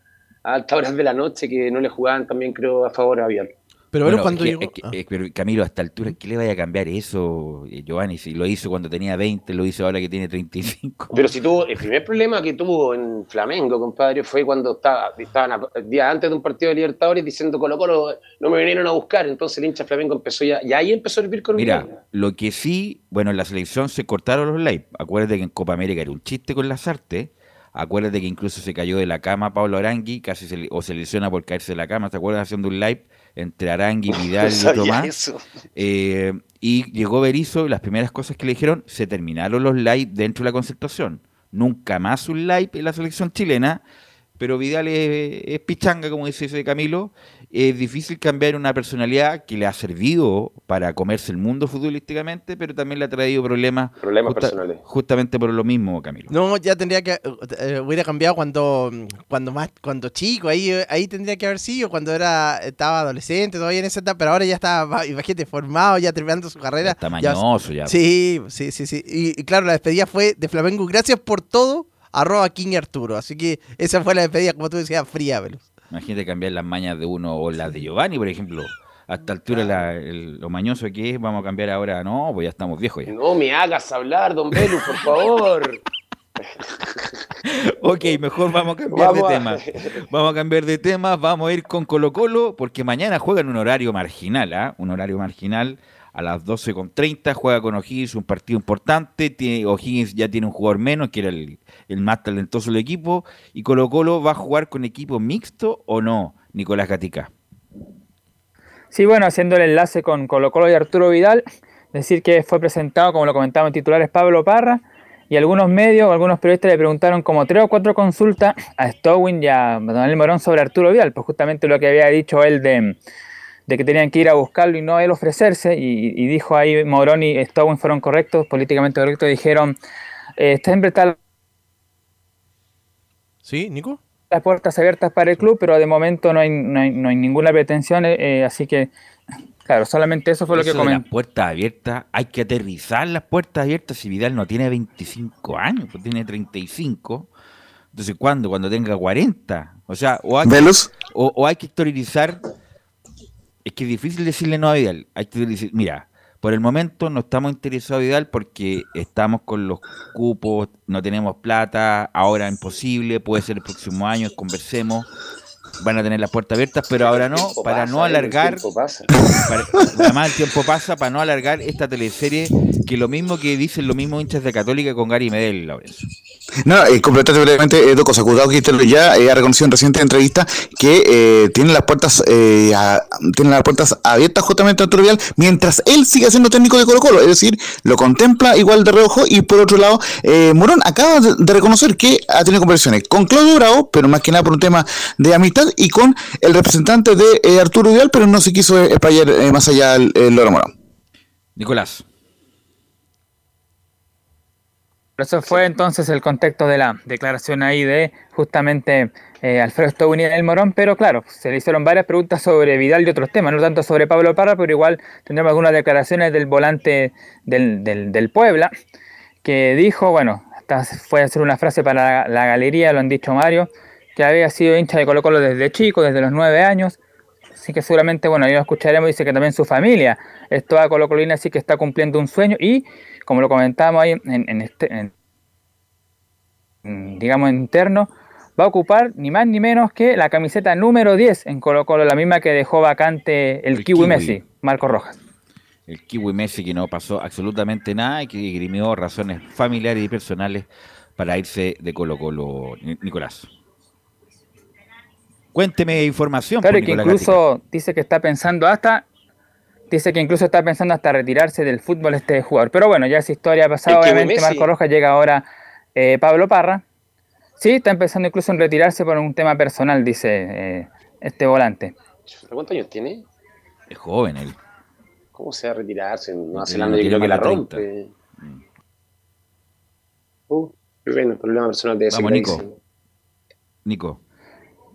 [SPEAKER 11] a altas horas de la noche que no le jugaban también, creo, a favor a Vidal.
[SPEAKER 10] Pero
[SPEAKER 5] Bueno,
[SPEAKER 10] bueno, cuando
[SPEAKER 5] es que-
[SPEAKER 10] llegó.
[SPEAKER 5] es que- es- pero Camilo, a esta altura, ¿qué le vaya a cambiar eso, eh, Giovanni? Si lo hizo cuando tenía 20, lo hizo ahora que tiene 35.
[SPEAKER 11] Pero si tuvo, el primer problema que tuvo en Flamengo, compadre, fue cuando estaba, estaban a- el día antes de un partido de Libertadores diciendo Colo Colo no me vinieron a buscar, entonces el hincha Flamengo empezó ya, y ahí empezó a hervir con.
[SPEAKER 5] Mira, lo que sí, bueno, en la selección se cortaron los live. Acuérdate que en Copa América era un chiste con las artes. Acuérdate que incluso se cayó de la cama Pablo Arangui, casi se, le- o se lesiona por caerse de la cama. ¿Te acuerdas haciendo un live entre Arangui, Vidal y Tomás? Eh, y llegó Berizzo y las primeras cosas que le dijeron, se terminaron los live dentro de la concentración. Nunca más un live en la selección chilena, pero Vidal es, es pichanga, como dice ese Camilo. Es difícil cambiar una personalidad que le ha servido para comerse el mundo futbolísticamente, pero también le ha traído problemas,
[SPEAKER 11] Problemas personales.
[SPEAKER 5] justamente por lo mismo, Camilo.
[SPEAKER 10] No, ya tendría que eh, hubiera cambiado cuando cuando más cuando chico, ahí ahí tendría que haber sido cuando era estaba adolescente, todavía en esa etapa, pero ahora ya está imagínate formado, ya terminando su carrera.
[SPEAKER 5] está mañoso ya.
[SPEAKER 10] Sí, sí, sí, sí. Y, y claro, la despedida fue de Flamengo, gracias por todo, arroba King Arturo. Así que esa fue la despedida, como tú decías, fría, Velus.
[SPEAKER 5] Imagínate cambiar las mañas de uno o las de Giovanni, por ejemplo. A esta altura la- el- lo mañoso que es, vamos a cambiar ahora. No, pues ya estamos viejos ya.
[SPEAKER 11] No me hagas hablar, don Velus, por favor.
[SPEAKER 5] Ok, mejor vamos a cambiar
[SPEAKER 11] Vamos
[SPEAKER 5] de
[SPEAKER 11] a-
[SPEAKER 5] tema. Vamos a cambiar de tema, vamos a ir con Colo Colo, porque mañana juega en un horario marginal, ¿ah? Un horario marginal a las 12.30, juega con O'Higgins, un partido importante, O'Higgins ya tiene un jugador menos, que era el, el más talentoso del equipo, y Colo Colo va a jugar con equipo mixto o no, Nicolás Gatica.
[SPEAKER 6] Sí, bueno, haciendo el enlace con Colo Colo y Arturo Vidal, decir que fue presentado, como lo comentaba en titulares, Pablo Parra, y algunos medios, algunos periodistas le preguntaron como tres o cuatro consultas a Stowin y a Manuel Morón sobre Arturo Vidal, pues justamente lo que había dicho él de, de que tenían que ir a buscarlo y no él ofrecerse, y, y dijo ahí Morón y Stowin fueron correctos, políticamente correctos, dijeron, eh, siempre está
[SPEAKER 10] ¿Sí, Nico?
[SPEAKER 6] las puertas abiertas para el club, pero de momento no hay, no hay, no hay ninguna pretensión, eh, eh, así que, claro, solamente eso fue lo que comentó.
[SPEAKER 5] las puertas abiertas, hay que aterrizar las puertas abiertas si Vidal no tiene 25 años, pues tiene 35. Entonces, ¿cuándo? Cuando tenga 40. O sea, o hay,
[SPEAKER 9] ¿Velus?
[SPEAKER 5] o, o hay que exteriorizar. Es que es difícil decirle no a Vidal. Hay que decir, mira, por el momento no estamos interesados Vidal porque estamos con los cupos, no tenemos plata, ahora imposible, puede ser el próximo año, conversemos. Van a tener las puertas abiertas, pero ahora no, para
[SPEAKER 11] pasa,
[SPEAKER 5] no alargar para- además el tiempo pasa para no alargar esta teleserie que lo mismo que dicen los mismos hinchas de Católica con Gary Medel, Laurencio.
[SPEAKER 9] No, eh, completamente brevemente, que Hitler ya eh, ha reconocido en reciente entrevista que eh, tiene las puertas eh, tiene las puertas abiertas justamente a Arturo Vidal mientras él sigue siendo técnico de Colo Colo, es decir, lo contempla igual de reojo y por otro lado, eh, Morón acaba de, de reconocer que ha tenido conversaciones con Claudio Bravo, pero más que nada por un tema de amistad y con el representante de eh, Arturo Vidal, pero no se quiso eh, explayar eh, más allá el, el Loro Morón.
[SPEAKER 5] Nicolás.
[SPEAKER 6] Eso fue entonces el contexto de la declaración ahí de justamente eh, Alfredo Stowin y Daniel Morón, pero claro, se le hicieron varias preguntas sobre Vidal y otros temas, no tanto sobre Pablo Parra, pero igual tendremos algunas declaraciones del volante del, del, del Puebla, que dijo, bueno, esta fue a hacer una frase para la, la galería, lo han dicho Mario, que había sido hincha de Colo Colo desde chico, desde los nueve años, así que seguramente, bueno, ahí lo escucharemos, dice que también su familia es toda colocolina, así que está cumpliendo un sueño y, como lo comentábamos ahí en, en este, en- digamos, interno, va a ocupar ni más ni menos que la camiseta número 10 en Colo Colo, la misma que dejó vacante el,
[SPEAKER 5] El
[SPEAKER 6] Kiwi,
[SPEAKER 5] Kiwi.
[SPEAKER 6] Messi, Marco Rojas.
[SPEAKER 5] El Kiwi Messi que no pasó absolutamente nada y que grimió razones familiares y personales para irse de Colo Colo, Ni- Nicolás. Cuénteme información.
[SPEAKER 6] Claro, que incluso dice que está pensando hasta. Dice que incluso está pensando hasta retirarse del fútbol este jugador. Pero bueno, ya esa historia ha pasado.
[SPEAKER 11] Es que
[SPEAKER 6] Obviamente,
[SPEAKER 11] Messi-
[SPEAKER 6] Marco Rojas llega ahora eh, Pablo Parra. Sí, está empezando incluso en retirarse por un tema personal, dice eh, este volante.
[SPEAKER 11] ¿Cuántos años tiene?
[SPEAKER 5] Es joven él.
[SPEAKER 11] ¿Cómo se va a retirarse? En Nueva Zelanda
[SPEAKER 5] no
[SPEAKER 11] yo creo que la
[SPEAKER 5] más de 30.
[SPEAKER 11] rompe. Uh, bueno, problema personal de ese
[SPEAKER 5] Vamos. Nico. Nico.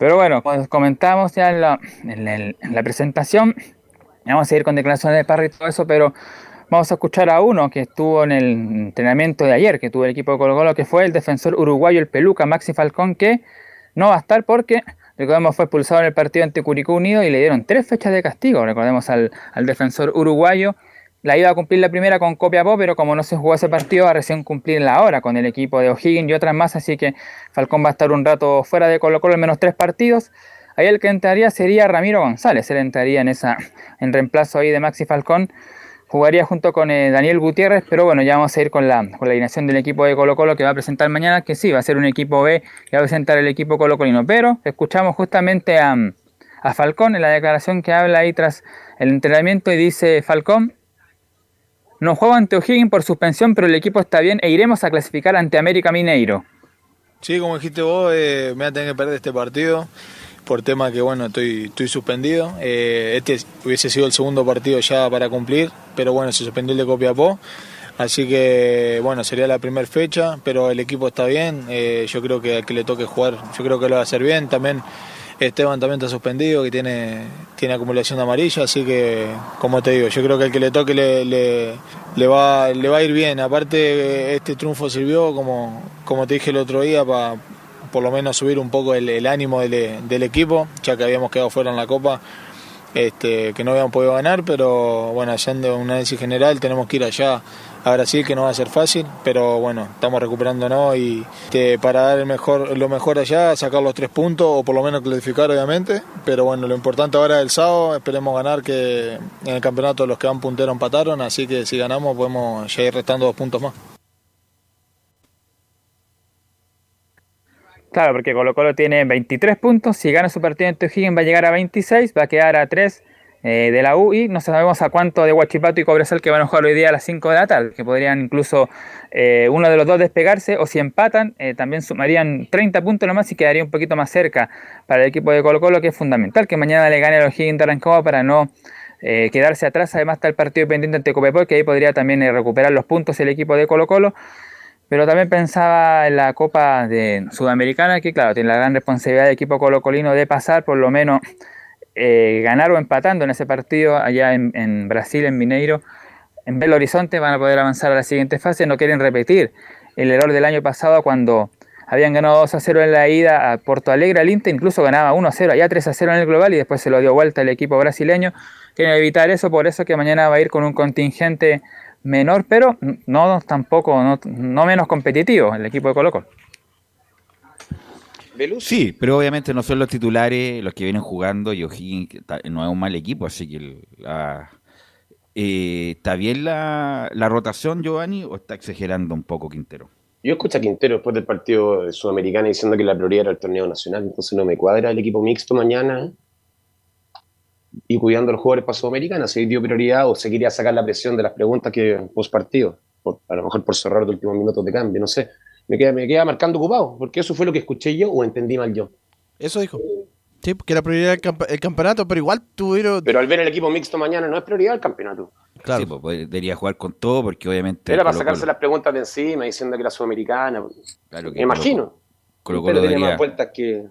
[SPEAKER 6] Pero bueno, como comentamos ya en la, en la presentación, vamos a seguir con declaraciones de Parra y todo eso, pero vamos a escuchar a uno que estuvo en el entrenamiento de ayer, que tuvo el equipo de Colo Colo, que fue el defensor uruguayo, el Peluca, Maxi Falcón, que no va a estar porque, recordemos, fue expulsado en el partido ante Curicó Unido y le dieron tres fechas de castigo, recordemos al, al defensor uruguayo. La iba a cumplir la primera con Copiapó, pero como no se jugó ese partido, va a recién cumplir la hora con el equipo de O'Higgins y otras más, así que Falcón va a estar un rato fuera de Colo Colo, al menos tres partidos. Ahí el que entraría sería Ramiro González, él entraría en esa en reemplazo ahí de Maxi Falcón. Jugaría junto con eh, Daniel Gutiérrez, pero bueno, ya vamos a ir con la, con la alineación del equipo de Colo Colo que va a presentar mañana, que sí, va a ser un equipo B que va a presentar el equipo Colo Colino. Pero escuchamos justamente a, a Falcón en la declaración que habla ahí tras el entrenamiento y dice Falcón, no juego ante O'Higgins por suspensión, pero el equipo está bien e iremos a clasificar ante América Mineiro.
[SPEAKER 16] Sí, como dijiste vos, eh, me voy a tener que perder este partido por tema que, bueno, estoy, estoy suspendido. Eh, este hubiese sido el segundo partido ya para cumplir, pero bueno, se suspendió el de Copiapó. Así que, bueno, sería la primera fecha, pero el equipo está bien. eh, yo creo que al que le toque jugar, yo creo que lo va a hacer bien. También Esteban también está suspendido, que tiene, tiene acumulación de amarilla, así que, como te digo, yo creo que al que le toque le, le, va, le va a ir bien. Aparte, este triunfo sirvió, como, como te dije el otro día, para por lo menos subir un poco el, el ánimo del, equipo, ya que habíamos quedado fuera en la Copa, este, que no habíamos podido ganar, pero bueno, haciendo un análisis general, tenemos que ir allá a Brasil, que no va a ser fácil, pero bueno, estamos recuperándonos y para dar el mejor, lo mejor allá, sacar los tres puntos o por lo menos clasificar, obviamente, pero bueno, lo importante ahora es el sábado, esperemos ganar, que en el campeonato los que van punteros empataron, así que si ganamos podemos ya ir restando dos puntos más.
[SPEAKER 6] Claro, porque Colo Colo tiene 23 puntos, si gana su partido ante O'Higgins va a llegar a 26, va a quedar a 3 eh, de la U y no sabemos a cuánto de Huachipato y Cobresal que van a jugar hoy día a las 5 de la tarde, que podrían incluso eh, uno de los dos despegarse o si empatan eh, también sumarían 30 puntos nomás y quedaría un poquito más cerca para el equipo de Colo Colo que es fundamental que mañana le gane a los O'Higgins de Rancagua para no quedarse atrás, además está el partido pendiente ante Copiapó que ahí podría también recuperar los puntos el equipo de Colo Colo pero también pensaba en la Copa de Sudamericana, que claro, tiene la gran responsabilidad del equipo colocolino de pasar, por lo menos eh, ganar o empatando en ese partido allá en, Brasil, en Mineiro. En Belo Horizonte van a poder avanzar a la siguiente fase, no quieren repetir el error del año pasado cuando habían ganado 2 a 0 en la ida a Porto Alegre al Inter, incluso ganaba 1 a 0, allá 3 a 0 en el global y después se lo dio vuelta el equipo brasileño. Quieren evitar eso, por eso que mañana va a ir con un contingente menor, pero no tampoco, no, no menos competitivo el equipo de Colo Colo.
[SPEAKER 5] Sí, pero obviamente no son los titulares los que vienen jugando y O'Higgins no es un mal equipo, así que la- eh, ¿está bien la, la rotación, Giovanni, o está exagerando un poco Quintero?
[SPEAKER 11] Yo escuché a Quintero después del partido de Sudamericana diciendo que la prioridad era el torneo nacional, entonces no me cuadra el equipo mixto mañana y cuidando a los jugadores para Sudamericana, si dio prioridad o se quería sacar la presión de las preguntas que post partido, por- a lo mejor por cerrar los últimos minutos de cambio, no sé. Me queda, me queda marcando ocupado, porque eso fue lo que escuché yo o entendí mal yo.
[SPEAKER 10] Eso dijo. Sí, porque la prioridad del camp- el campeonato, pero igual tuvieron.
[SPEAKER 11] Pero al ver el equipo mixto mañana no es prioridad el campeonato.
[SPEAKER 5] Sí, pues, pues, debería jugar con todo porque obviamente...
[SPEAKER 11] Era para sacarse las preguntas de encima diciendo que era sudamericana.
[SPEAKER 5] Claro que
[SPEAKER 11] Me imagino.
[SPEAKER 5] Colo-Colo
[SPEAKER 11] Pero tiene
[SPEAKER 5] debería-
[SPEAKER 11] más vueltas que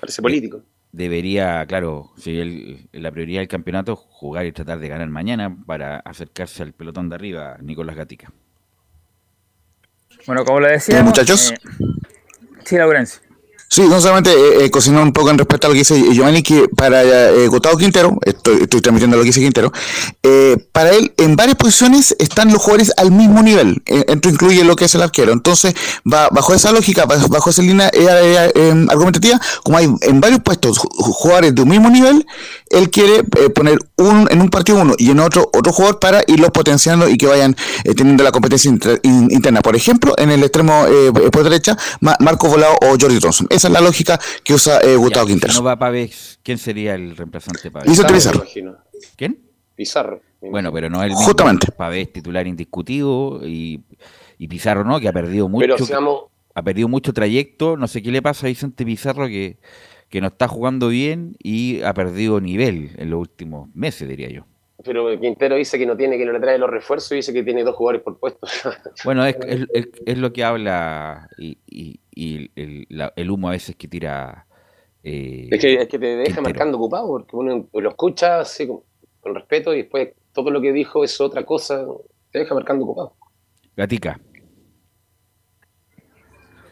[SPEAKER 11] parece político.
[SPEAKER 5] debería, claro, si el- la prioridad del campeonato, jugar y tratar de ganar mañana para acercarse al pelotón de arriba, Nicolás Gatica.
[SPEAKER 6] Bueno, como lo decía,
[SPEAKER 9] muchachos?
[SPEAKER 6] sí, Laurencio.
[SPEAKER 9] Sí, no solamente eh, eh, cocinar un poco en respecto a lo que dice Giovanni, que para eh, Gustavo Quintero, estoy, transmitiendo lo que dice Quintero, eh, para él en varias posiciones están los jugadores al mismo nivel, eh, esto incluye lo que es el arquero, entonces va, bajo esa lógica, ba- bajo esa línea argumentativa, como hay en varios puestos ju- jugadores de un mismo nivel, él quiere poner un, en un partido uno y en otro otro jugador para irlos potenciando y que vayan teniendo la competencia inter- in- interna. Por ejemplo, en el extremo por derecha, Ma- Marco Volado o Jordi Thompson. Esa es la lógica que usa eh, Gustavo
[SPEAKER 5] Ya, si
[SPEAKER 9] Quinteros.
[SPEAKER 5] no va Pavés, ¿quién sería el reemplazante Pavés?
[SPEAKER 9] Vicente Pizarro.
[SPEAKER 5] ¿Quién?
[SPEAKER 11] Pizarro.
[SPEAKER 5] Bueno, pero no es el mismo.
[SPEAKER 9] Justamente.
[SPEAKER 5] Pavés titular indiscutido y, y Pizarro no, que ha perdido mucho.
[SPEAKER 11] Pero seamos,
[SPEAKER 5] Ha perdido mucho trayecto. No sé qué le pasa a Vicente Pizarro que, que no está jugando bien y ha perdido nivel en los últimos meses, diría yo.
[SPEAKER 11] Pero Quintero dice que no tiene, que no le trae los refuerzos y dice que tiene dos jugadores por puesto.
[SPEAKER 5] Bueno, es, es- es- es lo que habla y, y- y el, la- el humo a veces que tira. eh,
[SPEAKER 11] Es que, es que te deja
[SPEAKER 5] Quintero.
[SPEAKER 11] marcando ocupado, porque uno lo escucha así con, con respeto y después todo lo que dijo es otra cosa, te deja marcando ocupado.
[SPEAKER 5] Gatica.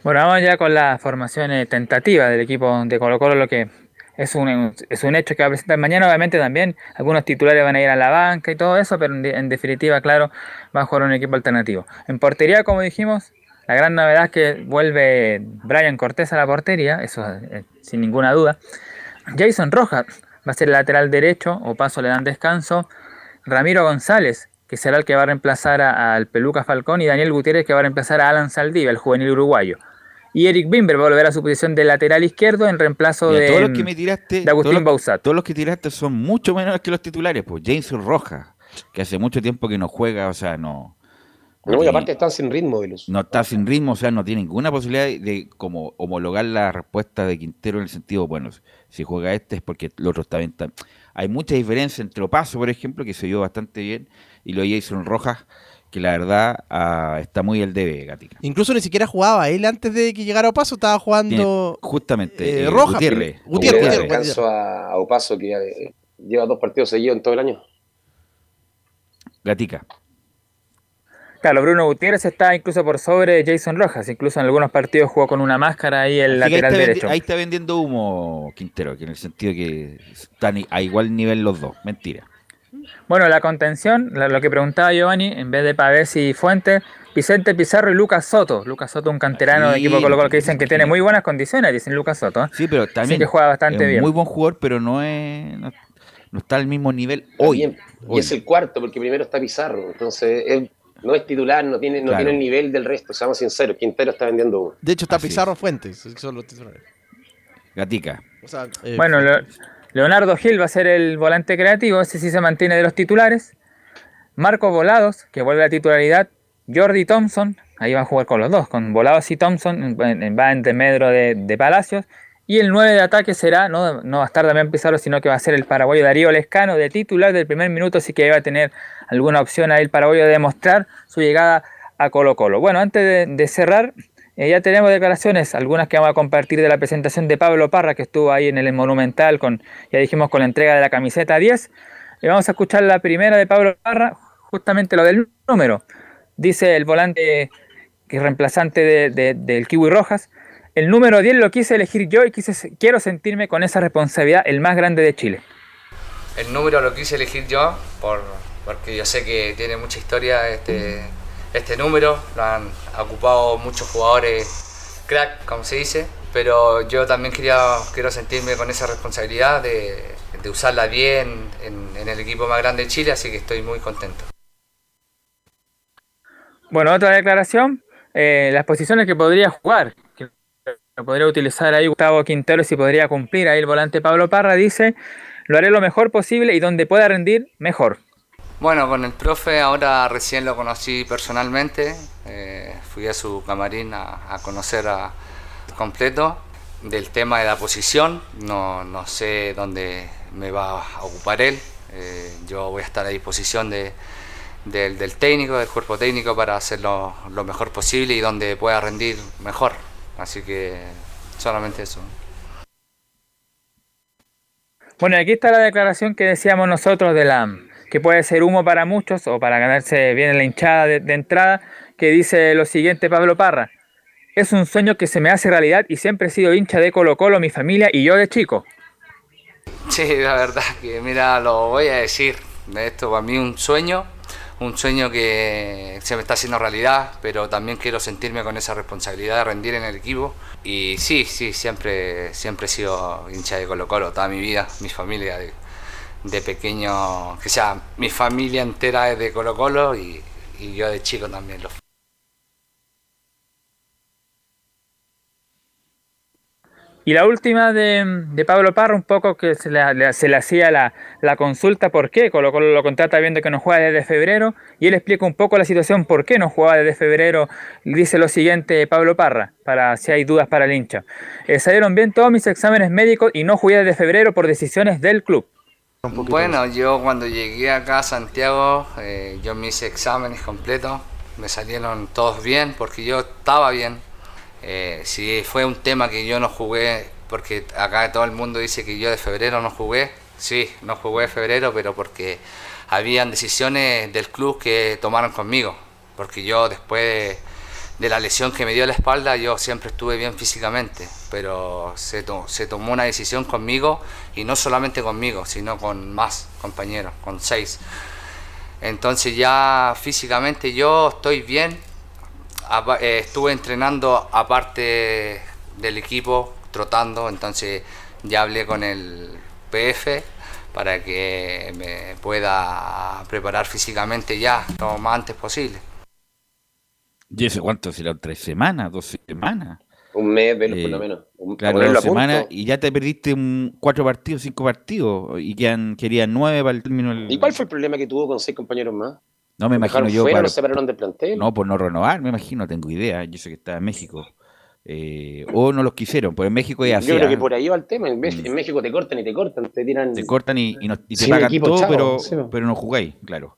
[SPEAKER 6] Bueno, vamos ya con la formación eh, tentativa del equipo de Colo Colo, lo que es un, es un hecho que va a presentar mañana. Obviamente también algunos titulares van a ir a la banca y todo eso, pero en, de- en definitiva, claro, va a jugar un equipo alternativo. En portería, como dijimos, la gran novedad es que vuelve Brian Cortés a la portería, eso eh, sin ninguna duda. Jason Rojas va a ser el lateral derecho, o paso le dan descanso. Ramiro González, que será el que va a reemplazar al Peluca Falcón, y Daniel Gutiérrez, que va a reemplazar a Alan Saldivia, el juvenil uruguayo. Y Eric Bimber va a volver a su posición de lateral izquierdo en reemplazo
[SPEAKER 5] Mira,
[SPEAKER 6] de,
[SPEAKER 5] todos los que me tiraste,
[SPEAKER 6] de Agustín
[SPEAKER 5] todos
[SPEAKER 6] Bausat.
[SPEAKER 5] todos los que tiraste son mucho menos que los titulares, pues Jason Rojas, que hace mucho tiempo que no juega, o sea, no.
[SPEAKER 11] No, y aparte están sin ritmo de los.
[SPEAKER 5] no está sin ritmo, o sea, no tiene ninguna posibilidad de, de como homologar la respuesta de Quintero en el sentido, bueno, si juega este es porque el otro está bien. Hay mucha diferencia entre Opaso, por ejemplo, que se vio bastante bien, y lo de Jason Rojas, que la verdad ah, está muy al debe, Gatica.
[SPEAKER 10] Incluso ni siquiera jugaba él antes de que llegara Opaso, estaba jugando.
[SPEAKER 5] Tiene- justamente,
[SPEAKER 10] eh,
[SPEAKER 5] eh,
[SPEAKER 10] Rojas,
[SPEAKER 5] Gutiérrez.
[SPEAKER 10] Gutiérrez, Gutiérrez,
[SPEAKER 11] descanso a, a Opaso que eh, lleva dos partidos seguidos en todo el año.
[SPEAKER 5] Gatica.
[SPEAKER 6] Claro, Bruno Gutiérrez está incluso por sobre Jason Rojas. Incluso en algunos partidos jugó con una máscara ahí el
[SPEAKER 5] Así que ahí,
[SPEAKER 6] lateral derecho.
[SPEAKER 5] ahí está vendiendo humo Quintero, que en el sentido que están a igual nivel los dos. Mentira.
[SPEAKER 6] Bueno, la contención, lo que preguntaba Giovanni, en vez de Pavés y Fuentes, Vicente Pizarro y Lucas Soto. Lucas Soto, un canterano de
[SPEAKER 5] Sí,
[SPEAKER 6] equipo Colo Colo que dicen que tiene muy buenas condiciones, dicen Lucas Soto. ¿eh?
[SPEAKER 5] Sí, pero también
[SPEAKER 6] que juega bastante
[SPEAKER 5] es
[SPEAKER 6] bien.
[SPEAKER 5] muy buen jugador, pero no es no, no está al mismo nivel hoy.
[SPEAKER 11] Bien,
[SPEAKER 5] hoy.
[SPEAKER 11] Y es el cuarto, porque primero está Pizarro. Entonces, él no es titular, no tiene, no
[SPEAKER 5] Claro.
[SPEAKER 11] tiene el nivel del resto, seamos sinceros. Quintero está vendiendo humo.
[SPEAKER 10] De hecho, está
[SPEAKER 5] Así es.
[SPEAKER 10] Pizarro Fuentes. Son los titulares.
[SPEAKER 5] Gatica.
[SPEAKER 10] O sea, eh,
[SPEAKER 6] Bueno, Leo- Leonardo Gil va a ser el volante creativo, ese sí se mantiene de los titulares. Marco Volados, que vuelve a la titularidad. Jordi Thompson, ahí va a jugar con los dos, con Volados y Thompson, en- en- va entre medro de, de Palacios. Y el 9 de ataque será, no, no va a estar Damián Pizarro, sino que va a ser el paraguayo Darío Lescano, de titular del primer minuto, así que va a tener alguna opción ahí el paraguayo de demostrar su llegada a Colo Colo. Bueno, antes de cerrar, eh, ya tenemos declaraciones, algunas que vamos a compartir de la presentación de Pablo Parra, que estuvo ahí en el Monumental, con, ya dijimos, con la entrega de la camiseta 10. Y vamos a escuchar la primera de Pablo Parra, justamente lo del número. Dice el volante que es reemplazante de- de- del Kiwi Rojas. El número 10 lo quise elegir yo y quise, quiero sentirme con esa responsabilidad, el más grande de Chile.
[SPEAKER 17] El número lo quise elegir yo por, porque yo sé que tiene mucha historia este, este número. Lo han ocupado muchos jugadores crack, como se dice. Pero yo también quería, quiero sentirme con esa responsabilidad de, usarla bien en, el equipo más grande de Chile, así que estoy muy contento.
[SPEAKER 6] Bueno, otra declaración, eh, las posiciones que podría jugar, que podría utilizar ahí Gustavo Quintero si podría cumplir ahí el volante Pablo Parra, dice, lo haré lo mejor posible y donde pueda rendir, mejor.
[SPEAKER 17] Bueno, con el profe ahora recién lo conocí personalmente, eh, fui a su camarín a, conocer a completo del tema de la posición, no, no sé dónde me va a ocupar él, eh, yo voy a estar a disposición de, del, del técnico, del cuerpo técnico para hacerlo lo mejor posible y donde pueda rendir mejor, así que solamente eso.
[SPEAKER 6] Bueno, aquí está la declaración que decíamos nosotros de la que puede ser humo para muchos o para ganarse bien en la hinchada de, de entrada, que dice lo siguiente Pablo Parra. Es un sueño que se me hace realidad y siempre he sido hincha de Colo Colo, mi familia y yo de chico.
[SPEAKER 17] Sí, la verdad que mira, lo voy a decir, esto para mí es un sueño, un sueño que se me está haciendo realidad, pero también quiero sentirme con esa responsabilidad de rendir en el equipo. Y sí, sí, siempre, siempre he sido hincha de Colo Colo, toda mi vida, mi familia de, de pequeño, que sea, mi familia entera es de Colo Colo y, yo de chico también lo. fui.
[SPEAKER 6] Y la última de, Pablo Parra, un poco que se le, se le hacía la, la consulta por qué Colo Colo lo contrata viendo que no juega desde febrero, y él explica un poco la situación por qué no jugaba desde febrero. Dice lo siguiente Pablo Parra, para si hay dudas para el hincha. Eh, salieron bien todos mis exámenes médicos y no jugué desde febrero por decisiones del club.
[SPEAKER 17] Bueno, yo cuando llegué acá a Santiago, eh, yo me hice exámenes completos, me salieron todos bien porque yo estaba bien. Eh, si fue un tema que yo no jugué, porque acá todo el mundo dice que yo de febrero no jugué, sí, no jugué de febrero, pero porque habían decisiones del club que tomaron conmigo, porque yo después de, de la lesión que me dio la espalda, yo siempre estuve bien físicamente, pero se, to- se tomó una decisión conmigo y no solamente conmigo, sino con más compañeros, con seis. Entonces ya físicamente yo estoy bien, eh, estuve entrenando aparte del equipo, trotando, entonces ya hablé con el PF para que me pueda preparar físicamente ya, lo más antes posible.
[SPEAKER 5] ¿Y eso cuánto será? ¿Tres semanas? ¿Dos semanas?
[SPEAKER 11] Un mes, Velo, por
[SPEAKER 5] Eh,
[SPEAKER 11] lo menos. Un,
[SPEAKER 5] Claro, dos semanas y ya te perdiste un, cuatro partidos, cinco partidos y quedan, querían nueve para el término del...
[SPEAKER 11] ¿Y cuál fue el problema que tuvo con seis compañeros más?
[SPEAKER 5] No me
[SPEAKER 11] ¿Lo
[SPEAKER 5] imagino yo
[SPEAKER 11] fuera,
[SPEAKER 5] para-
[SPEAKER 11] lo separaron del plantel?
[SPEAKER 5] No, por no renovar, me imagino, tengo idea. Yo sé que está en México. Eh, o no los quisieron, pues en México es así.
[SPEAKER 11] Yo creo
[SPEAKER 5] ¿ah?
[SPEAKER 11] que por ahí va el tema. En, Mex- en México te cortan y te cortan, te tiran.
[SPEAKER 5] Te cortan y, y no- y te pagan todo, pero,
[SPEAKER 11] sí,
[SPEAKER 5] pero no jugáis, claro.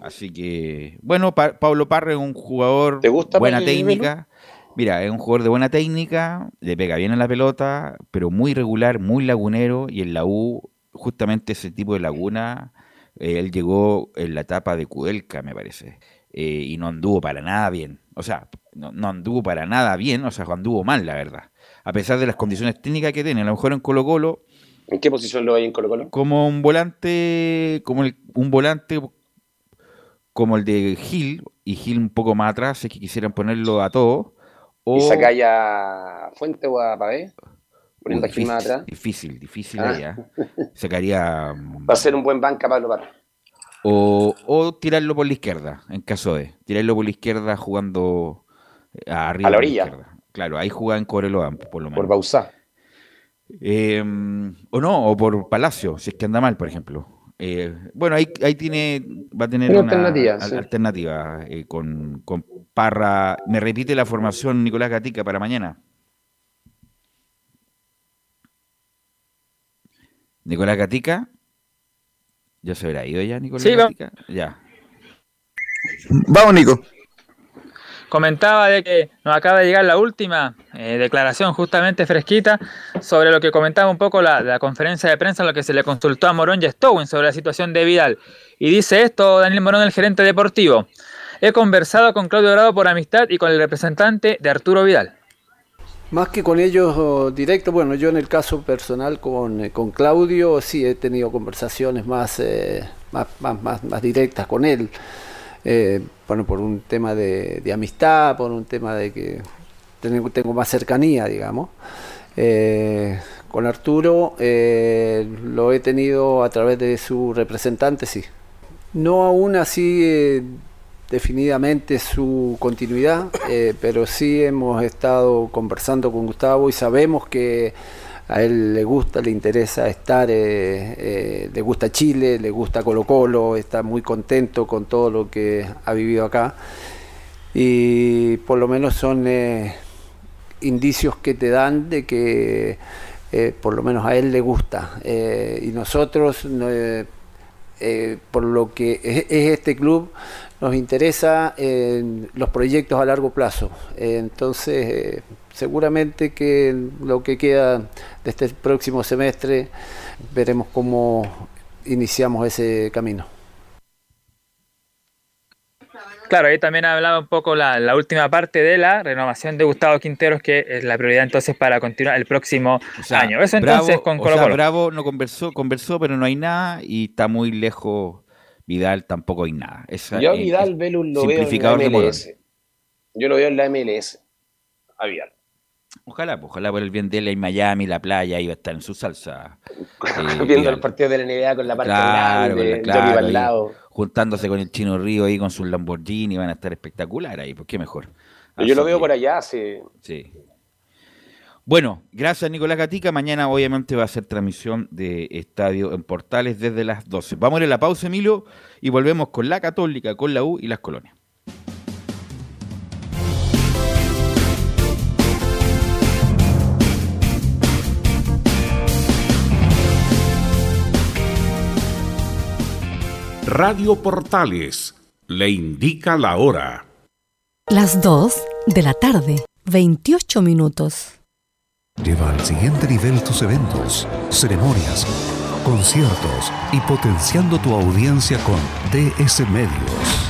[SPEAKER 5] Así que, bueno, Pa- Pablo Parra es un jugador
[SPEAKER 11] ¿Te gusta
[SPEAKER 5] buena técnica. Mira, es un jugador de buena técnica, le pega bien a la pelota, pero muy regular, muy lagunero. Y en la U, justamente ese tipo de laguna, eh, él llegó en la etapa de Kudelka, me parece. eh, y no anduvo para nada bien. O sea, no, no anduvo para nada bien, o sea, anduvo mal, la verdad. A pesar de las condiciones técnicas que tiene. A lo mejor en Colo Colo
[SPEAKER 11] ¿En qué posición lo hay en Colo Colo?
[SPEAKER 5] como un volante, como el- un volante como el de Gil, y Gil un poco más atrás, si es que quisieran ponerlo a todo. O,
[SPEAKER 11] ¿Y sacáis a Fuente o a Pavé? Poniendo
[SPEAKER 5] Uy,
[SPEAKER 11] más atrás.
[SPEAKER 5] difícil, difícil
[SPEAKER 11] Ah.
[SPEAKER 5] ¿ah? Sacaría
[SPEAKER 11] Va a ser un buen banca Pablo Parra.
[SPEAKER 5] o, o tirarlo por la izquierda, en caso de. Tirarlo por la izquierda jugando eh, arriba.
[SPEAKER 11] A la orilla.
[SPEAKER 5] Claro, ahí jugaba en Coreloa, por lo menos.
[SPEAKER 11] Por Bausá.
[SPEAKER 5] Eh, o no, o por Palacio, si es que anda mal, por ejemplo. Eh, bueno, ahí, ahí tiene, va a tener
[SPEAKER 11] Una
[SPEAKER 5] una,
[SPEAKER 11] alternativa,
[SPEAKER 5] al-
[SPEAKER 11] sí.
[SPEAKER 5] alternativa eh, con, con Parra. Me repite la formación Nicolás Gatica para mañana. Nicolás Gatica. ¿Ya se habrá ido ya, Nicolás
[SPEAKER 6] Sí, va-
[SPEAKER 5] Gatica? Ya.
[SPEAKER 9] Vamos, Nico.
[SPEAKER 6] Comentaba de que nos acaba de llegar la última eh, declaración justamente fresquita sobre lo que comentaba un poco la, la conferencia de prensa en lo que se le consultó a Morón y a Stowen sobre la situación de Vidal. Y dice esto Daniel Morón, el gerente deportivo. He conversado con Claudio Dorado por amistad y con el representante de Arturo Vidal.
[SPEAKER 18] Más que con ellos oh, directo, bueno, yo en el caso personal con, eh, con Claudio sí he tenido conversaciones más, eh, más, más, más, más directas con él. Eh, bueno, por un tema de, amistad, por un tema de que tengo, más cercanía, digamos. Eh, con Arturo eh, lo he tenido a través de su representante, sí. No aún así definidamente su continuidad, pero sí hemos estado conversando con Gustavo y sabemos que a él le gusta, le interesa estar, eh, eh, le gusta Chile, le gusta Colo Colo, está muy contento con todo lo que ha vivido acá y por lo menos son eh, indicios que te dan de que por lo menos a él le gusta y nosotros no, por lo que es, es este club nos interesa los proyectos a largo plazo. Entonces, seguramente que lo que queda de este próximo semestre veremos cómo iniciamos ese camino.
[SPEAKER 6] Claro, ahí también hablaba un poco la, la última parte de la renovación de Gustavo Quinteros, que es la prioridad entonces para continuar el próximo
[SPEAKER 5] O sea,
[SPEAKER 6] año. Eso
[SPEAKER 5] Bravo-
[SPEAKER 6] entonces con
[SPEAKER 5] o
[SPEAKER 6] Colo
[SPEAKER 5] sea,
[SPEAKER 6] Colo.
[SPEAKER 5] Bravo no conversó, conversó, pero no hay nada y está muy lejos. Vidal tampoco hay nada. Esa-
[SPEAKER 11] Yo a Vidal
[SPEAKER 5] es
[SPEAKER 11] Velus lo veo en la. MLS. Yo lo veo en la MLS. A Vidal.
[SPEAKER 5] Ojalá, pues, ojalá por el bien de él en Miami, la playa, iba a estar en su salsa. eh,
[SPEAKER 11] Viendo
[SPEAKER 5] Vidal.
[SPEAKER 11] el partido de la NBA con la parte
[SPEAKER 5] Claro, con la- claro,
[SPEAKER 11] al lado.
[SPEAKER 5] juntándose con el Chino Río ahí con sus Lamborghini, van a estar espectacular ahí, pues qué mejor.
[SPEAKER 11] Yo lo veo
[SPEAKER 5] que-
[SPEAKER 11] por allá, sí.
[SPEAKER 5] Sí. Bueno, gracias Nicolás Gatica. Mañana obviamente va a ser transmisión de Estadio en Portales desde las 12. Vamos a ir a la pausa, Emilio, y volvemos con la Católica, con la U y las colonias.
[SPEAKER 14] Radio Portales le indica la hora.
[SPEAKER 15] Las 2 de la tarde, 28 minutos.
[SPEAKER 19] Lleva al siguiente nivel tus eventos, ceremonias, conciertos y potenciando tu audiencia con DS Medios.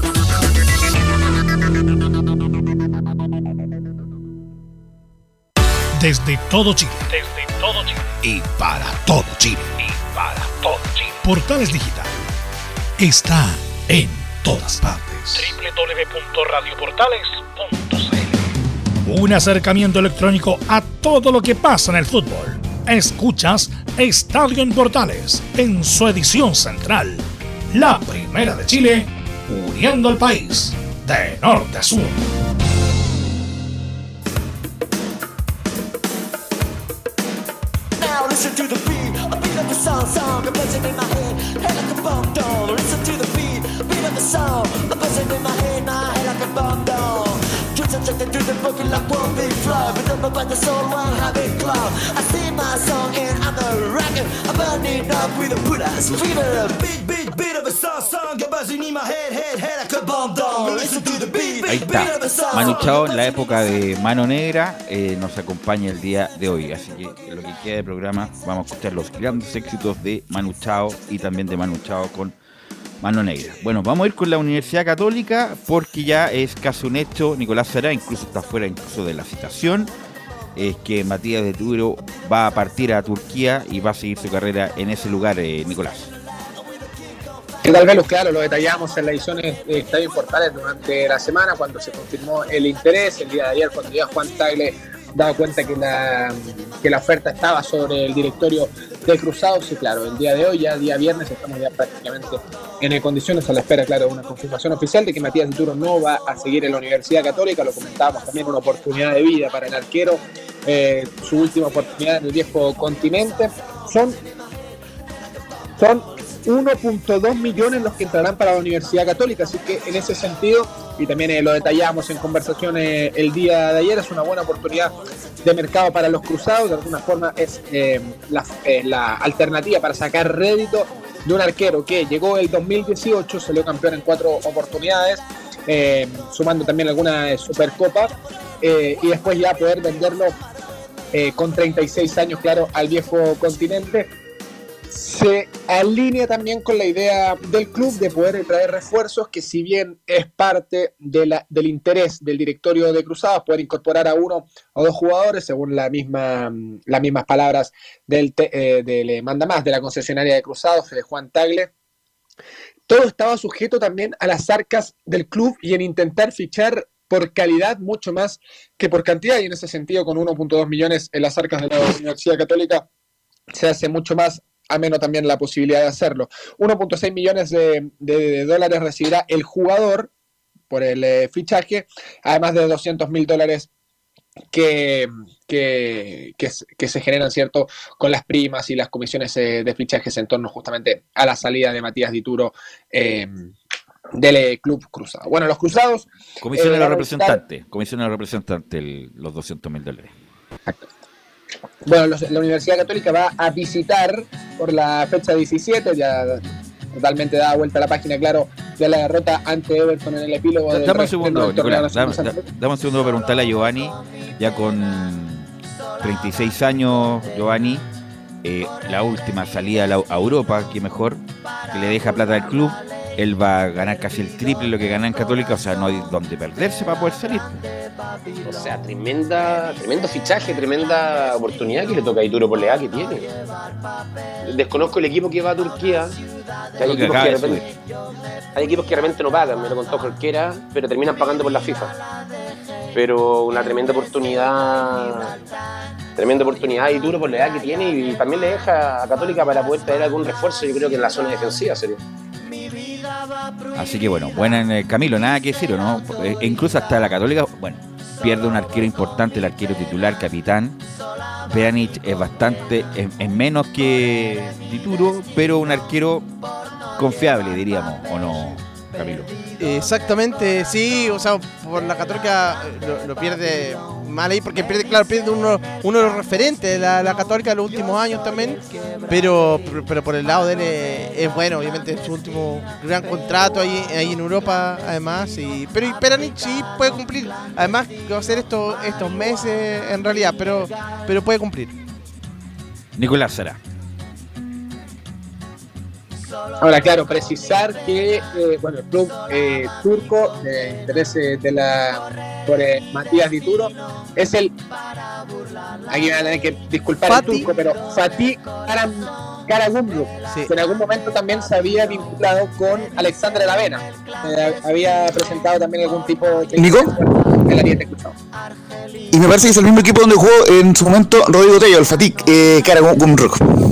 [SPEAKER 1] Desde todo Chile.
[SPEAKER 20] Desde todo Chile.
[SPEAKER 1] Y para todo Chile.
[SPEAKER 20] Y para todo Chile.
[SPEAKER 1] Portales Digital está en todas partes.
[SPEAKER 20] www.radioportales.cl
[SPEAKER 1] Un acercamiento electrónico a todo lo que pasa en el fútbol. Escuchas Estadio en Portales en su edición central. La primera de Chile, uniendo al país de norte a sur.
[SPEAKER 4] To the boogie like one big flow, but don't about the soul, one habit club. I sing my song and I'm a rocker, I'm burning up with a put ass fever. Beat, beat, beat of a song, song, a buzzing in my head, head, head like a bomb doll. Listen to the beat,
[SPEAKER 5] Ahí
[SPEAKER 4] beat, beat
[SPEAKER 5] está.
[SPEAKER 4] of a song.
[SPEAKER 5] Manu Chao en la época de Mano Negra eh, nos acompaña el día de hoy. Así que en lo que queda de programa vamos a escuchar los grandes éxitos de Manu Chao y también de Manu Chao con Mano Negra. Bueno, vamos a ir con la Universidad Católica porque ya es casi un hecho. Nicolás Será incluso está fuera incluso de la citación. Es que Matías de Turo va a partir a Turquía y va a seguir su carrera en ese lugar, eh, Nicolás.
[SPEAKER 8] ¿Qué tal, Velus? Claro, lo detallamos en las ediciones de Estadio Portales durante la semana cuando se confirmó el interés. El día de ayer, cuando ya Juan Tagle daba cuenta que la, que la oferta estaba sobre el directorio de Cruzados. Y claro, el día de hoy, ya día viernes, estamos ya prácticamente en condiciones a la espera, claro, de una confirmación oficial de que Matías de Turo no va a seguir en la Universidad Católica. Lo comentábamos también, una oportunidad de vida para el arquero. eh, su última oportunidad en el viejo continente. Son son 1.2 millones los que entrarán para la Universidad Católica, así que en ese sentido, y también eh, lo detallamos en conversaciones el día de ayer, es una buena oportunidad de mercado para los cruzados, de alguna forma es eh, la, eh, alternativa para sacar rédito de un arquero que llegó el 2018, salió campeón en cuatro oportunidades, eh, sumando también alguna supercopa, eh, y después ya poder venderlo eh, con 36 años, claro, al viejo continente se alinea también con la idea del club de poder traer refuerzos que si bien es parte de la, del interés del directorio de Cruzados poder incorporar a uno o dos jugadores según las mismas palabras del, eh, del manda más de la concesionaria de Cruzados de Juan Tagle todo estaba sujeto también a las arcas del club y en intentar fichar por calidad mucho más que por cantidad y en ese sentido con 1.2 millones en las arcas de la Universidad Católica se hace mucho más ameno también la posibilidad de hacerlo. 1.6 millones de, de, dólares recibirá el jugador por el eh, fichaje, además de 200 mil dólares que, que, que, se generan, ¿cierto?, con las primas y las comisiones eh, de fichajes en torno justamente a la salida de Matías Dituro eh, del Club Cruzado. Bueno, los Cruzados...
[SPEAKER 5] Comisión de la representante, comisión de la representante, los 200 mil dólares.
[SPEAKER 8] Bueno, la Universidad Católica va a visitar por la fecha 17, ya totalmente da vuelta a la página, claro, de la derrota ante Everton en el epílogo.
[SPEAKER 5] Dame un segundo, Nicolás, dame, un segundo preguntarle a Giovanni, ya con 36 años, Giovanni, eh, la última salida a Europa, que mejor, que le deja plata al club, él va a ganar casi el triple lo que gana en Católica, o sea, no hay donde perderse para poder salir.
[SPEAKER 11] O sea, tremenda, tremendo fichaje, tremenda oportunidad que le toca a Ituro por la que tiene. Desconozco el equipo que va a Turquía. hay, equipos que de repente, hay equipos que realmente no pagan, me lo contó cualquiera, pero terminan pagando por la FIFA. Pero una tremenda oportunidad tremenda oportunidad y duro por la edad que tiene y también le deja a Católica para poder traer algún refuerzo, yo creo que en la zona defensiva sería.
[SPEAKER 5] Así que bueno, buena en el Camilo, nada que decir, ¿no? E incluso hasta la Católica, bueno, pierde un arquero importante, el arquero titular, capitán. Peanich es bastante, es, menos que Tituro, pero un arquero confiable, diríamos, ¿o no, Camilo?
[SPEAKER 10] Exactamente, sí, o sea, por la Católica eh, lo pierde mal ahí porque pierde, claro, pierde uno, de los referentes de la, Católica de los últimos años también, pero, pero por el lado de él es, bueno, obviamente es su último gran contrato ahí, ahí en Europa además, y, pero y Peranich sí puede cumplir, además que va a ser esto, estos meses en realidad, pero, pero puede cumplir.
[SPEAKER 5] Nicolás Sara.
[SPEAKER 8] Ahora, claro, precisar que eh, bueno, el club eh, turco de interés de la por eh, Matías Dituro es el aquí van a tener que disculpar el turco, pero Fatih Karagumruk, que en algún momento también se había vinculado con Alexandre Lavena. había presentado también algún tipo de
[SPEAKER 9] ¿Nico? Y me parece que es el mismo equipo donde jugó en su momento Rodrigo Tello, el Fatih eh, Karagumruk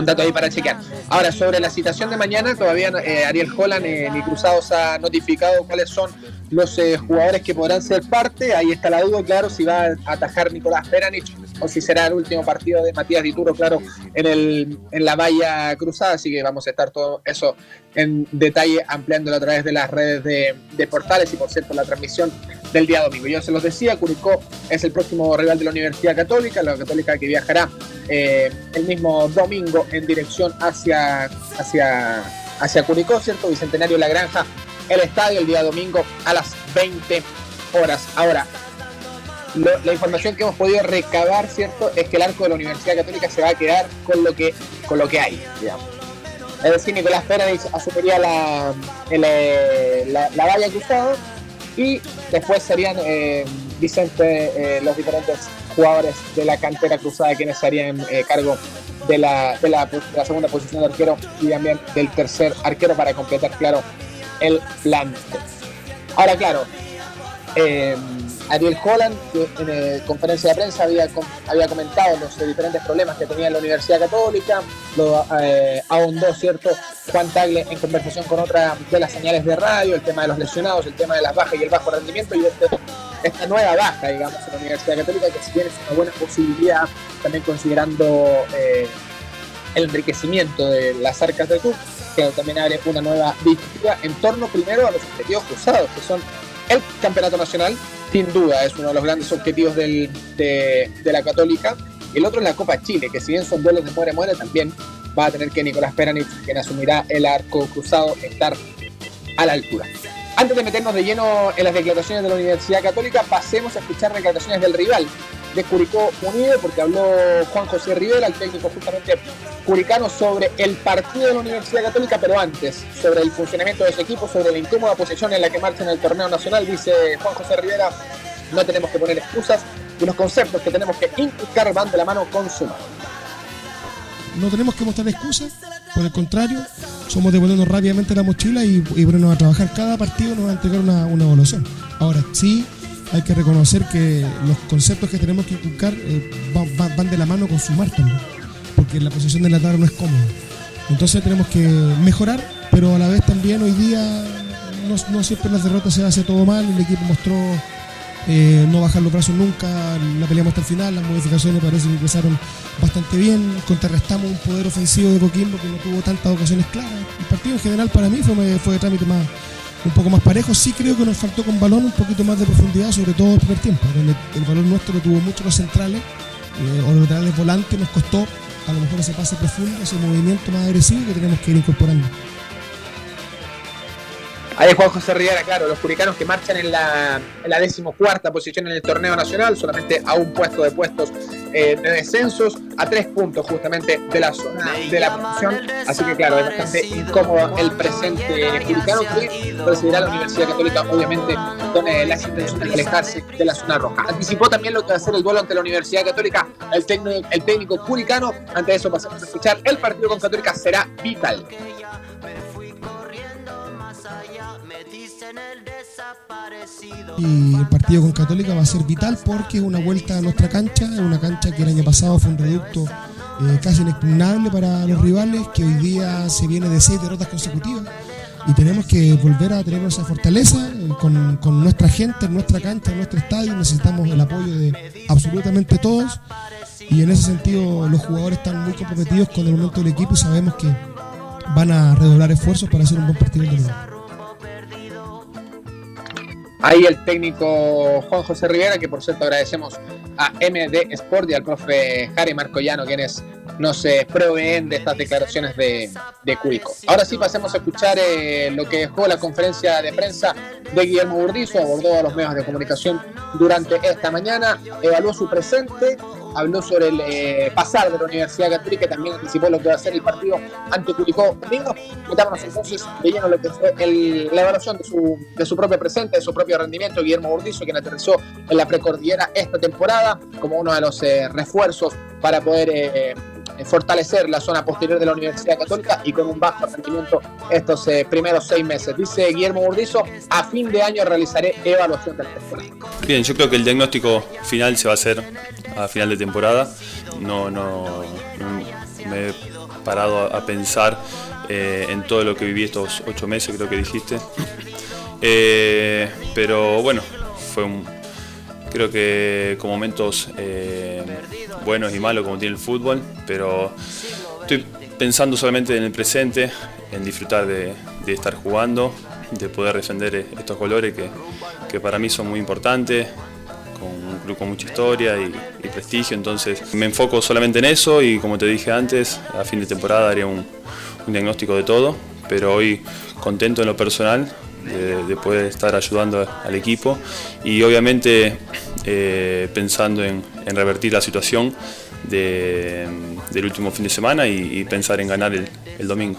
[SPEAKER 8] un dato ahí para chequear. Ahora, sobre la citación de mañana, todavía eh, Ariel Holland eh, ni Cruzados ha notificado cuáles son los eh, jugadores que podrán ser parte. Ahí está la duda, claro, si va a atajar Nicolás Peranich o si será el último partido de Matías Dituro, claro, en, el, en la valla cruzada. Así que vamos a estar todo eso en detalle ampliándolo a través de las redes de, de portales y, por cierto, la transmisión del día domingo. Yo se los decía, Curicó es el próximo rival de la Universidad Católica, la Católica que viajará eh, el mismo domingo en dirección hacia, hacia, hacia Curicó, ¿cierto? Bicentenario La Granja, el estadio el día domingo a las 20 horas. Ahora, la información que hemos podido recabar, ¿cierto? Es que el arco de la Universidad Católica se va a quedar con lo que, con lo que hay, digamos. Es decir, Nicolás Pérez asumiría la, eh, la, la valla cruzada y después serían eh, Vicente eh, los diferentes jugadores de la cantera cruzada quienes serían eh, cargo de la, de, la, segunda posición de arquero y también del tercer arquero para completar, claro, el plan. Ahora, claro, Ariel Holland, que en conferencia de prensa había, había comentado los diferentes problemas que tenía la Universidad Católica, lo eh, ahondó, ¿cierto? Juan Tagle en conversación con otra de las señales de radio, el tema de los lesionados, el tema de las bajas y el bajo rendimiento, y este, esta nueva baja, digamos, en la Universidad Católica, que si bien es una buena posibilidad, también considerando eh, el enriquecimiento de las arcas del club, que también abre una nueva disputa en torno primero a los objetivos cruzados, que son el campeonato nacional, sin duda es uno de los grandes objetivos de, la Católica. El otro es la Copa Chile, que si bien son duelos de muere-muere, también va a tener que Nicolás Peranich, quien asumirá el arco cruzado, estar a la altura. Antes de meternos de lleno en las declaraciones de la Universidad Católica, pasemos a escuchar declaraciones del rival de Curicó Unido, porque habló Juan José Rivera, el técnico justamente curicano, sobre el partido de la Universidad Católica, pero antes, sobre el funcionamiento de su equipo, sobre la incómoda posición en la que marcha en el torneo nacional, dice Juan José Rivera, no tenemos que poner excusas y los conceptos que tenemos que inculcar van de la mano con su mano.
[SPEAKER 21] No tenemos que mostrar excusas, por el contrario, somos de ponernos rápidamente la mochila y, y ponernos a trabajar. Cada partido nos va a entregar una, una evaluación. Ahora, sí, hay que reconocer que los conceptos que tenemos que inculcar eh, va- va- van de la mano con sumar también, porque la posición de la tabla no es cómoda. Entonces tenemos que mejorar, pero a la vez también hoy día no, siempre las derrotas se hace todo mal, el equipo mostró eh, no bajar los brazos nunca, la peleamos hasta el final, las modificaciones parece que empezaron bastante bien, contrarrestamos un poder ofensivo de Coquimbo que no tuvo tantas ocasiones claras. El partido en general para mí fue, fue de trámite más, un poco más parejo, sí creo que nos faltó con balón un poquito más de profundidad, sobre todo el primer tiempo, donde el balón nuestro lo tuvo mucho los centrales, eh, o los laterales volantes, nos costó a lo mejor ese pase profundo, ese movimiento más agresivo que tenemos que ir incorporando.
[SPEAKER 8] Ahí Juan José Rivera, claro, los curicanos que marchan en la, en la decimocuarta posición en el torneo nacional, solamente a un puesto de puestos eh, de descensos, a tres puntos justamente de la zona de la posición. Así que claro, es bastante incómodo el presente curicano que recibirá la Universidad Católica, obviamente, con eh, las intenciones de alejarse de la zona roja. Anticipó también lo que va a ser el duelo ante la Universidad Católica, el técnico, el técnico curicano. Ante eso pasamos a escuchar, el partido con Católica será vital.
[SPEAKER 21] Y el partido con Católica va a ser vital porque es una vuelta a nuestra cancha, es una cancha que el año pasado fue un reducto eh, casi inexpugnable para los rivales, que hoy día se viene de seis derrotas consecutivas. Y tenemos que volver a tener esa fortaleza eh, con, con nuestra gente, en nuestra cancha, en nuestro estadio. Necesitamos el apoyo de absolutamente todos. Y en ese sentido los jugadores están muy comprometidos con el momento del equipo y sabemos que van a redoblar esfuerzos para hacer un buen partido el domingo.
[SPEAKER 8] Ahí el técnico Juan José Rivera, que por cierto agradecemos a MD Sport y al profe Jari Marcoyano, quienes nos eh, proveen de estas declaraciones de, de Curicó. Ahora sí pasemos a escuchar eh, lo que dejó la conferencia de prensa de Guillermo Burdizo, abordó a los medios de comunicación durante esta mañana, evaluó su presente, habló sobre el eh, pasar de la Universidad Católica también anticipó lo que va a ser el partido ante Curicó domingo. Metámonos entonces de lleno en lo que fue el- la evaluación de su, de su propio presente, de su propio rendimiento, Guillermo Burdizo, quien aterrizó en la precordillera esta temporada como uno de los eh, refuerzos para poder eh, fortalecer la zona posterior de la Universidad Católica y con un bajo rendimiento estos eh, primeros seis meses. Dice Guillermo Burdizo, a fin de año realizaré evaluación de la temporada.
[SPEAKER 22] Bien, yo creo que el diagnóstico final se va a hacer a final de temporada. No, no, me he parado a, pensar eh, en todo lo que viví estos ocho meses, creo que dijiste. Eh, pero bueno, fue un, creo que con momentos eh, buenos y malos como tiene el fútbol, pero estoy pensando solamente en el presente, en disfrutar de, de estar jugando, de poder defender eh, estos colores que, que para mí son muy importantes, con un club con mucha historia y, y prestigio, entonces me enfoco solamente en eso y como te dije antes, a fin de temporada haría un, un diagnóstico de todo, pero hoy contento en lo personal de, de poder estar ayudando al equipo y obviamente eh, pensando en, en revertir la situación de- del último fin de semana y, y pensar en ganar el, el domingo.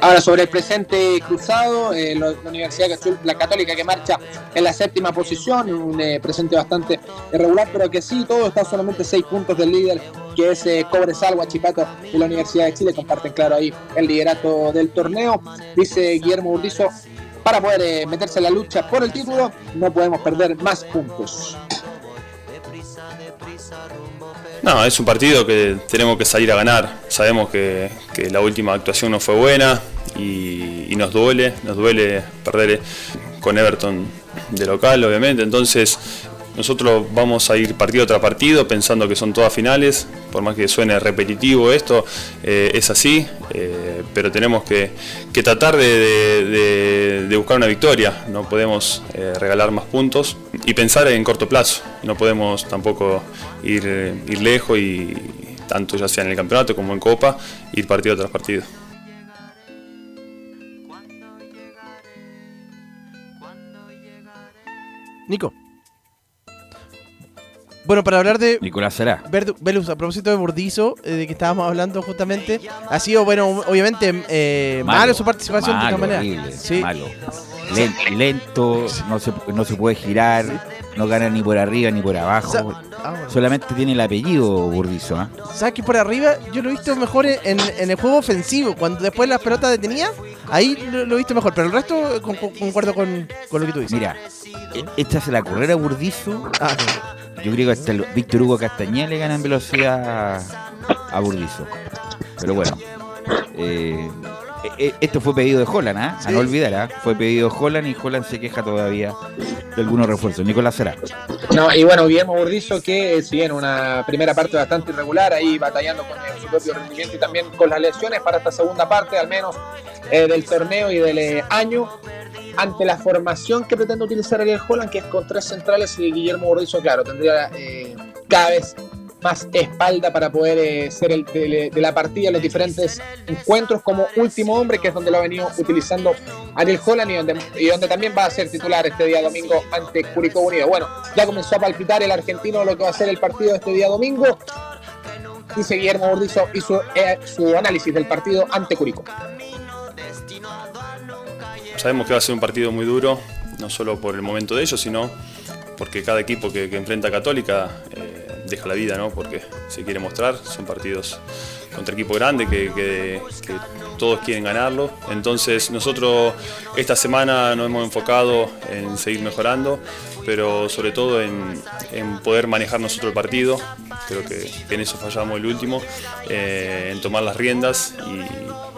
[SPEAKER 8] Ahora sobre el presente cruzado, eh, la Universidad la Católica que marcha en la séptima posición, un eh, presente bastante irregular, pero que sí, todo está solamente seis puntos del líder, que es eh, Cobresal, Huachipato de la Universidad de Chile, comparten claro ahí el liderato del torneo. Dice Guillermo Urdizo, para poder eh, meterse en la lucha por el título, no podemos perder más puntos.
[SPEAKER 22] No, es un partido que tenemos que salir a ganar. Sabemos que, la última actuación no fue buena y, y nos duele, nos duele perder con Everton de local, obviamente. Entonces, nosotros vamos a ir partido tras partido pensando que son todas finales, por más que suene repetitivo esto, eh, es así, eh, pero tenemos que, tratar de buscar una victoria, no podemos eh, regalar más puntos y pensar en corto plazo, no podemos tampoco ir, ir lejos y tanto ya sea en el campeonato como en Copa, ir partido tras partido.
[SPEAKER 10] Nico. Bueno, para hablar de
[SPEAKER 5] Nicolás Será.
[SPEAKER 10] Velus, a propósito de Burdizo, eh, de que estábamos hablando justamente, ha sido, bueno, obviamente, eh, malo, su participación de esta manera.
[SPEAKER 5] horrible,
[SPEAKER 10] Sí.
[SPEAKER 5] malo. Len- lento, no se, no se puede girar, no gana ni por arriba ni por abajo.
[SPEAKER 10] Sa- ah, bueno.
[SPEAKER 5] Solamente tiene el apellido Burdizo. ¿ah?
[SPEAKER 10] ¿Sabes que por arriba yo lo he visto mejor en, en el juego ofensivo? Cuando después las pelotas detenía, ahí lo, he visto mejor. Pero el resto eh, con- con- concuerdo con, con lo que tú dices.
[SPEAKER 5] Mira, e- échase la carrera Burdizo.
[SPEAKER 10] Ah,
[SPEAKER 5] Yo creo que hasta el Víctor Hugo Castañeda le gana en velocidad a Burdizo. Pero bueno. eh, esto fue pedido de Holland, ¿ah? A no olvidar, ¿ah? Fue pedido de Holland y Holland se queja todavía de algunos refuerzos. Nicolás Será.
[SPEAKER 8] No, y bueno, Guillermo Burdizo, que eh, si bien una primera parte bastante irregular, ahí batallando con eh, su propio rendimiento y también con las lesiones para esta segunda parte, al menos eh, del torneo y del eh, año, ante la formación que pretende utilizar Ariel Holland, que es con tres centrales, y Guillermo Burdizo, claro, tendría eh, cada vez más espalda para poder eh, ser el de, la partida en los diferentes encuentros como último hombre, que es donde lo ha venido utilizando Ariel Holland y donde, y donde también va a ser titular este día domingo ante Curicó Unido. Bueno, ya comenzó a palpitar el argentino lo que va a ser el partido este día domingo. Dice Guillermo Burdizo hizo eh, su análisis del partido ante Curicó.
[SPEAKER 22] Sabemos que va a ser un partido muy duro, no solo por el momento de ellos, sino porque cada equipo que, que enfrenta a Católica eh, deja la vida, ¿no? Porque se quiere mostrar, son partidos contra equipo grande que, todos quieren ganarlo. Entonces nosotros esta semana nos hemos enfocado en seguir mejorando, pero sobre todo en, poder manejar nosotros el partido. Creo que, en eso fallamos el último, eh, en tomar las riendas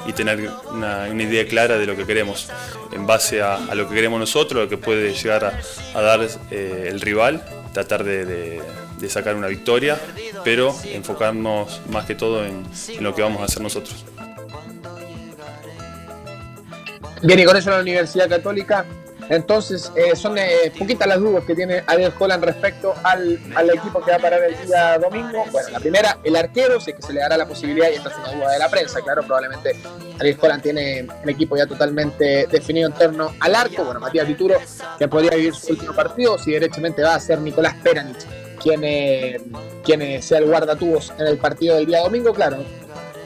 [SPEAKER 22] y, tener una, idea clara de lo que queremos en base a, lo que queremos nosotros, lo que puede llegar a, dar eh, el rival, tratar de- de sacar una victoria, pero enfocarnos más que todo en, lo que vamos a hacer nosotros.
[SPEAKER 8] Bien, y con eso la Universidad Católica. Entonces, eh, son eh, poquitas las dudas que tiene Ariel Holland respecto al, al equipo que va a parar el día domingo. Bueno, la primera, el arquero, sé que se le dará la posibilidad, y esta es una duda de la prensa, claro, probablemente Ariel Holland tiene el equipo ya totalmente definido en torno al arco. Bueno, Matías Vituro, que podría vivir su último partido, si derechamente va a ser Nicolás Peranich quien, quien eh, sea el guardatubos en el partido del día domingo, claro.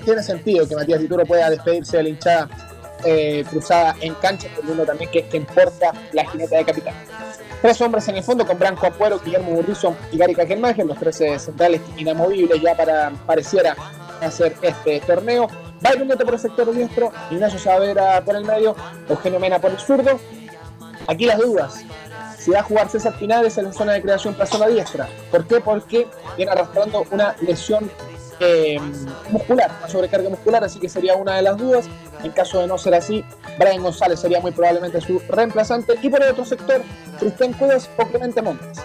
[SPEAKER 8] Tiene sentido que Matías Vituro pueda despedirse de la hinchada eh, cruzada en cancha, entendiendo también que es quien porta la jineta de capitán. Tres hombres en el fondo con Branco Apuero, Guillermo Burrizo y Gary Cajelmagen, los tres centrales inamovibles ya para pareciera hacer este torneo. Byron Neto por el sector diestro, Ignacio Savera por el medio, Eugenio Mena por el zurdo. Aquí las dudas. Si va a jugar César Pinares en la zona de creación para zona diestra. ¿Por qué? Porque viene arrastrando una lesión eh, muscular, una sobrecarga muscular, así que sería una de las dudas. En caso de no ser así, Brian González sería muy probablemente su reemplazante. Y por el otro sector, Cristian Cuevas o Clemente Montes.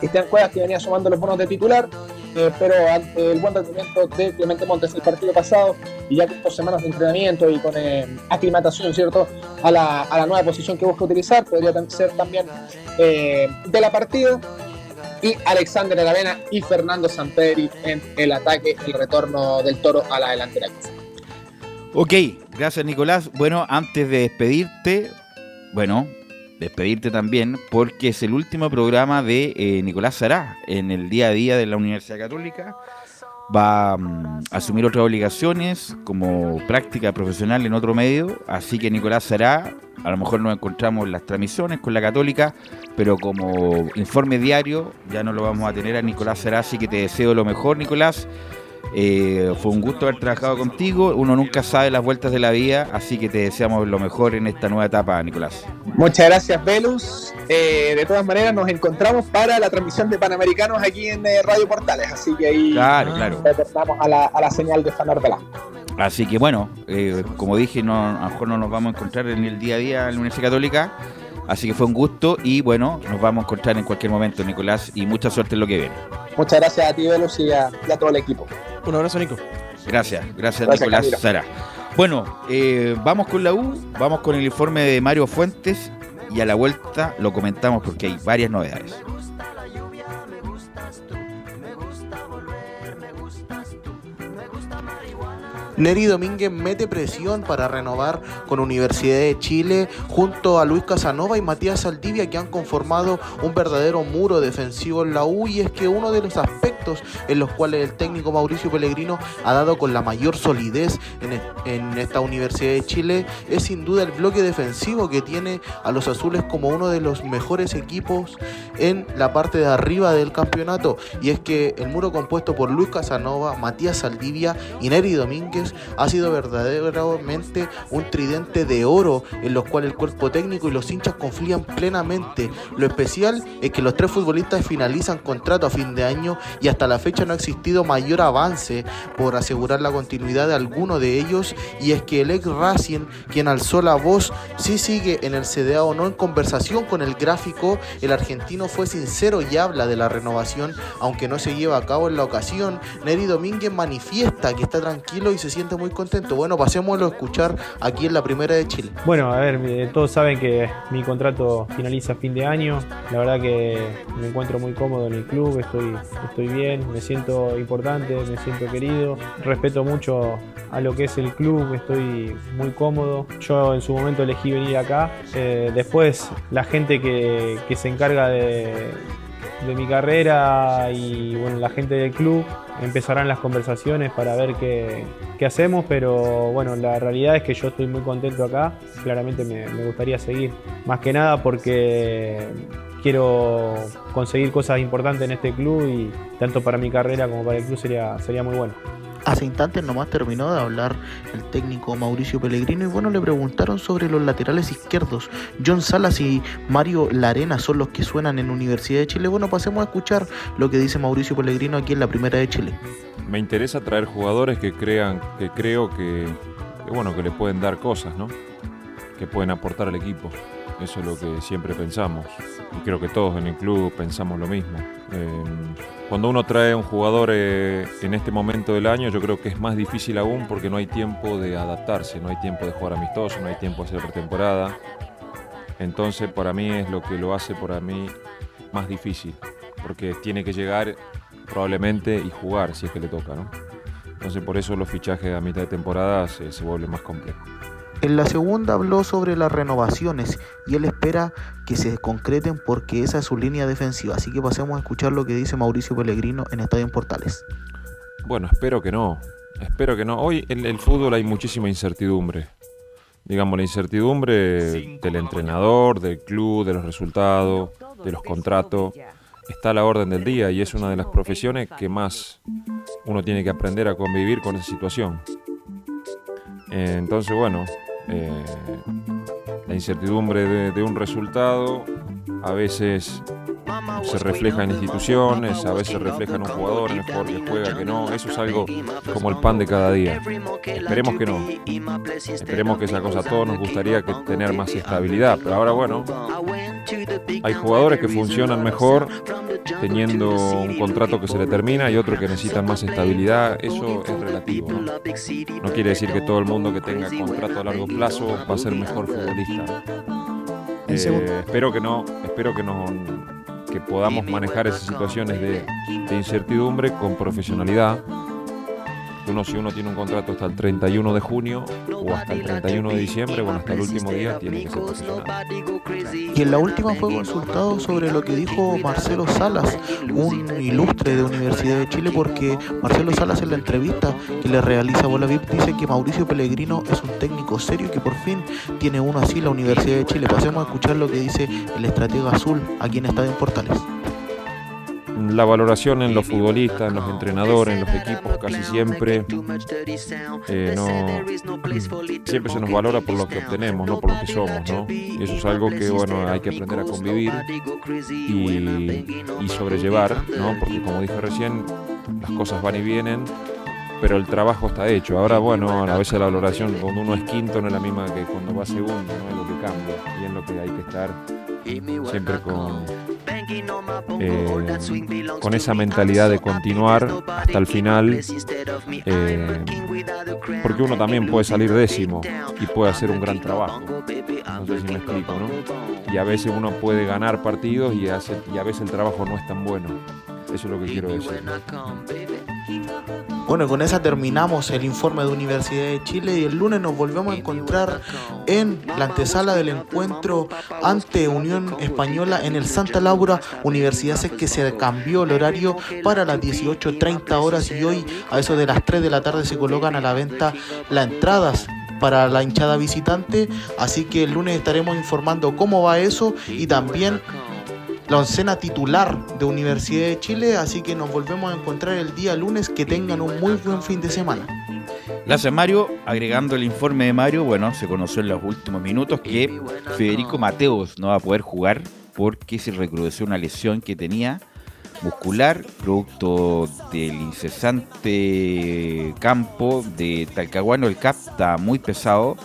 [SPEAKER 8] Cristian Cuevas que venía sumando los bonos de titular, eh, pero ante el buen rendimiento de Clemente Montes el partido pasado y ya con dos semanas de entrenamiento y con eh, aclimatación, ¿cierto?, a la, a la nueva posición que busca utilizar, podría ser también eh, de la partida. Y Alexander Aravena y Fernando Sampedri en el ataque, el retorno del toro a la delantera.
[SPEAKER 5] Ok, gracias Nicolás. Bueno, antes de despedirte, bueno, despedirte también, porque es el último programa de eh, Nicolás Sará en el día a día de la Universidad Católica. Va mm, a asumir otras obligaciones como práctica profesional en otro medio, así que Nicolás Sará, a lo mejor nos encontramos en las transmisiones con la Católica, pero como informe diario ya no lo vamos a tener a Nicolás Sará, así que te deseo lo mejor, Nicolás. Eh, fue un gusto haber trabajado contigo. Uno nunca sabe las vueltas de la vida, así que te deseamos lo mejor en esta nueva etapa, Nicolás.
[SPEAKER 8] Muchas gracias, Velus. Eh, de todas maneras, nos encontramos para la transmisión de Panamericanos aquí en eh, Radio Portales, así que ahí
[SPEAKER 5] Claro, claro.
[SPEAKER 8] retornamos a la, a la señal de Fanar.
[SPEAKER 5] Así que bueno, como dije, no, a lo mejor no nos vamos a encontrar en el día a día en la Universidad Católica. Así que fue un gusto y bueno, nos vamos a encontrar en cualquier momento, Nicolás, y mucha suerte en lo que viene.
[SPEAKER 8] Muchas gracias a ti, Velus, y a, y a todo el equipo.
[SPEAKER 10] Un abrazo, Nico.
[SPEAKER 5] Gracias, gracias,
[SPEAKER 8] Gracias,
[SPEAKER 5] Nicolás
[SPEAKER 8] Camilo.
[SPEAKER 5] Sara. Bueno, eh, vamos con la U, vamos con el informe de Mario Fuentes y a la vuelta lo comentamos porque hay varias novedades.
[SPEAKER 23] Neri Domínguez mete presión para renovar con Universidad de Chile junto a Luis Casanova y Matías Saldivia que han conformado un verdadero muro defensivo en la U y es que uno de los aspectos en los cuales el técnico Mauricio Pellegrino ha dado con la mayor solidez en, en esta Universidad de Chile es sin duda el bloque defensivo que tiene a los azules como uno de los mejores equipos en la parte de arriba del campeonato. Y es que el muro compuesto por Luis Casanova, Matías Saldivia y Neri Domínguez ha sido verdaderamente un tridente de oro en los cuales el cuerpo técnico y los hinchas confían plenamente. Lo especial es que los tres futbolistas finalizan contrato a fin de año y hasta la fecha no ha existido mayor avance por asegurar la continuidad de alguno de ellos y es que el ex Racing, quien alzó la voz, sí sigue en el CDA o no en conversación con el gráfico, el argentino fue sincero y habla de la renovación, aunque no se lleva a cabo en la ocasión. Neri Domínguez manifiesta que está tranquilo y se siente muy contento. Bueno, pasémoslo a escuchar aquí en la primera de Chile.
[SPEAKER 24] Bueno, a ver, todos saben que mi contrato finaliza a fin de año. La verdad que me encuentro muy cómodo en el club, estoy, estoy bien, me siento importante, me siento querido. Respeto mucho a lo que es el club, estoy muy cómodo. Yo en su momento elegí venir acá. Eh, después la gente que, que se encarga de, de mi carrera y bueno, la gente del club empezarán las conversaciones para ver qué, hacemos, pero bueno, la realidad es que yo estoy muy contento acá, claramente me, me gustaría seguir, más que nada porque quiero conseguir cosas importantes en este club y tanto para mi carrera como para el club sería, sería muy bueno.
[SPEAKER 23] Hace instantes nomás terminó de hablar el técnico Mauricio Pellegrino y bueno, le preguntaron sobre los laterales izquierdos. John Salas y Mario Larena son los que suenan en Universidad de Chile. Bueno, pasemos a escuchar lo que dice Mauricio Pellegrino aquí en la Primera de Chile.
[SPEAKER 25] Me interesa traer jugadores que crean, que creo que, que, bueno, que le pueden dar cosas, ¿no? Que pueden aportar al equipo. Eso es lo que siempre pensamos. Y creo que todos en el club pensamos lo mismo. Eh, cuando uno trae un jugador eh, en este momento del año, yo creo que es más difícil aún porque no hay tiempo de adaptarse, no hay tiempo de jugar amistoso, no hay tiempo de hacer pretemporada. Entonces, para mí es lo que lo hace para mí más difícil, porque tiene que llegar probablemente y jugar si es que le toca, ¿no? Entonces, por eso los fichajes a mitad de temporada se vuelven más complejos.
[SPEAKER 23] En la segunda habló sobre las renovaciones y él espera que se concreten porque esa es su línea defensiva. Así que pasemos a escuchar lo que dice Mauricio Pellegrino en Estadio en Portales.
[SPEAKER 25] Bueno, espero que no. Espero que no. Hoy en el fútbol hay muchísima incertidumbre. Digamos, la incertidumbre del entrenador, del club, de los resultados, de los contratos, está a la orden del día y es una de las profesiones que más uno tiene que aprender a convivir con esa situación. Eh, entonces, bueno, eh, la incertidumbre de, un resultado a veces se refleja en instituciones, a veces refleja en un jugador, en el jugador que juega, que no. Eso es algo como el pan de cada día. Esperemos que no. Esperemos que esa cosa a todos nos gustaría que tener más estabilidad. Pero ahora, bueno, hay jugadores que funcionan mejor teniendo un contrato que se le termina y otros que necesitan más estabilidad. Eso es relativo. ¿no? no quiere decir que todo el mundo que tenga contrato a largo plazo va a ser mejor futbolista. Eh, espero que no, espero que no que podamos manejar esas situaciones de, de incertidumbre con profesionalidad. Uno, si uno tiene un contrato hasta el 31 de junio o hasta el 31 de diciembre, bueno, hasta el último día tiene que ser profesional.
[SPEAKER 23] Y en la última fue consultado sobre lo que dijo Marcelo Salas, un ilustre de Universidad de Chile, porque Marcelo Salas en la entrevista que le realiza Bola VIP dice que Mauricio Pellegrino es un técnico serio y que por fin tiene uno así la Universidad de Chile. Pasemos a escuchar lo que dice el estratega azul aquí en Estadio Portales.
[SPEAKER 25] La valoración en los futbolistas, en los entrenadores, en los equipos, casi siempre, eh, no, siempre se nos valora por lo que obtenemos, no por lo que somos, ¿no? Y eso es algo que, bueno, hay que aprender a convivir y, y sobrellevar, ¿no? Porque como dije recién, las cosas van y vienen, pero el trabajo está hecho. Ahora, bueno, a veces la valoración cuando uno es quinto no es la misma que cuando va segundo, no es lo que cambia y es lo que hay que estar siempre con, eh, con esa mentalidad de continuar hasta el final, eh, porque uno también puede salir décimo y puede hacer un gran trabajo. No sé si me explico, ¿no? Y a veces uno puede ganar partidos y, hace- y a veces el trabajo no es tan bueno. Eso es lo que quiero decir.
[SPEAKER 23] Bueno, con esa terminamos el informe de Universidad de Chile y el lunes nos volvemos a encontrar en la antesala del encuentro ante Unión Española en el Santa Laura Universidad. Que se cambió el horario para las 18.30 horas y hoy a eso de las 3 de la tarde se colocan a la venta las entradas para la hinchada visitante, así que el lunes estaremos informando cómo va eso y también la oncena titular de Universidad de Chile, así que nos volvemos a encontrar el día lunes, que tengan un muy buen fin de semana.
[SPEAKER 5] Gracias Mario, agregando el informe de Mario, bueno, se conoció en los últimos minutos que Federico Mateos no va a poder jugar porque se recrudeció una lesión que tenía muscular, producto del incesante campo de Talcahuano. El CAP está muy pesado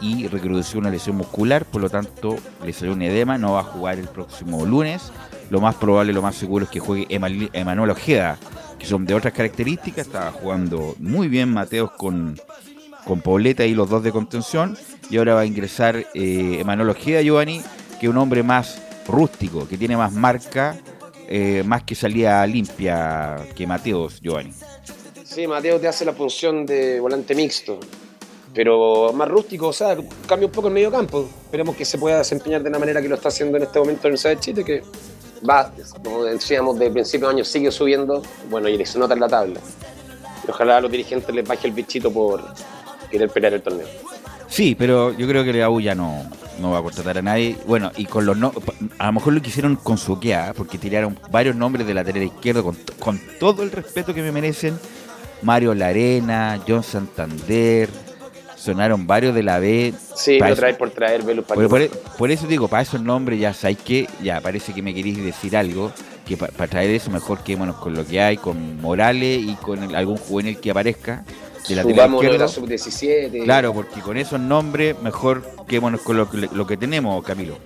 [SPEAKER 5] y recrudeció una lesión muscular, por lo tanto le salió un edema, no va a jugar el próximo lunes. Lo más probable, lo más seguro es que juegue Emanuel Ojeda, que son de otras características. Estaba jugando muy bien Mateos con, con Pobleta y los dos de contención. Y ahora va a ingresar eh, Emanuel Ojeda, Giovanni, que es un hombre más rústico, que tiene más marca, eh, más que salida limpia que Mateos, Giovanni.
[SPEAKER 11] Sí, Mateo te hace la función de volante mixto, pero más rústico, o sea, cambia un poco el medio campo. Esperemos que se pueda desempeñar de la manera que lo está haciendo en este momento en la Universidad de Chile, que va, como decíamos, de principio de año sigue subiendo, bueno, y se nota en la tabla. Y ojalá a los dirigentes les baje el bichito por querer pelear el torneo.
[SPEAKER 5] Sí, pero yo creo que la U ya no, no va a contratar a nadie. Bueno, y con los no, a lo mejor lo que hicieron con Suquea, porque tiraron varios nombres de lateral izquierdo con, con todo el respeto que me merecen. Mario Larena, John Santander, sonaron varios de la B.
[SPEAKER 11] Sí,
[SPEAKER 5] Para
[SPEAKER 11] lo
[SPEAKER 5] eso-
[SPEAKER 11] trae por traer, Velus
[SPEAKER 5] por, por- por eso digo, para esos nombres ya sabéis que ya parece que me queréis decir algo, que pa- para traer eso mejor quedémonos con lo que hay, con Morales y con el- algún juvenil que aparezca de
[SPEAKER 11] Subamos de la sub-17.
[SPEAKER 5] Claro, porque con esos nombres mejor quedémonos con lo, que- lo que tenemos, Camilo.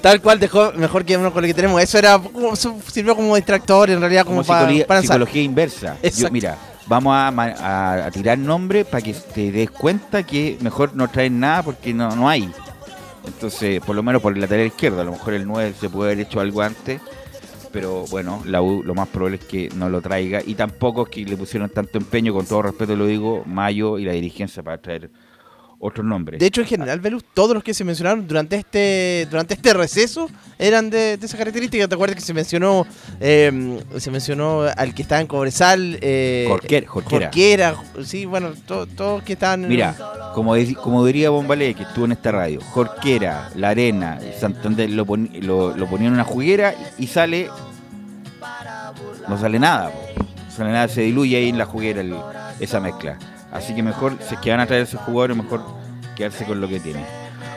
[SPEAKER 10] Tal cual, dejó mejor que uno con lo que tenemos. Eso era sirvió como distractor, en realidad, como,
[SPEAKER 5] Como
[SPEAKER 10] para,
[SPEAKER 5] psicología,
[SPEAKER 10] para
[SPEAKER 5] psicología inversa. Yo, mira, vamos a, tirar nombres para que te des cuenta que mejor no traen nada porque no, no hay. Entonces, por lo menos por el lateral izquierdo, a lo mejor el 9 se puede haber hecho algo antes, pero bueno, lo más probable es que no lo traiga y tampoco es que le pusieron tanto empeño, con todo respeto lo digo, Mayo y la dirigencia para traer otros nombres.
[SPEAKER 10] De hecho, en general, Velus, todos los que se mencionaron durante este durante este receso eran de, de esa característica. ¿Te acuerdas que se mencionó eh, se mencionó al que estaba en Cobresal? Eh,
[SPEAKER 5] Jorquera, Jorquera.
[SPEAKER 10] Jorquera, sí, bueno, to- todos que estaban...
[SPEAKER 5] Mira, como, como diría Bombalé, que estuvo en esta radio, Jorquera, La Arena, Santander lo, pon- lo, lo ponían en una juguera y, y sale. No sale nada, po. no sale nada, se diluye ahí en la juguera el- esa mezcla. Así que mejor, si es que van a traer esos jugadores, mejor quedarse con lo que tienen.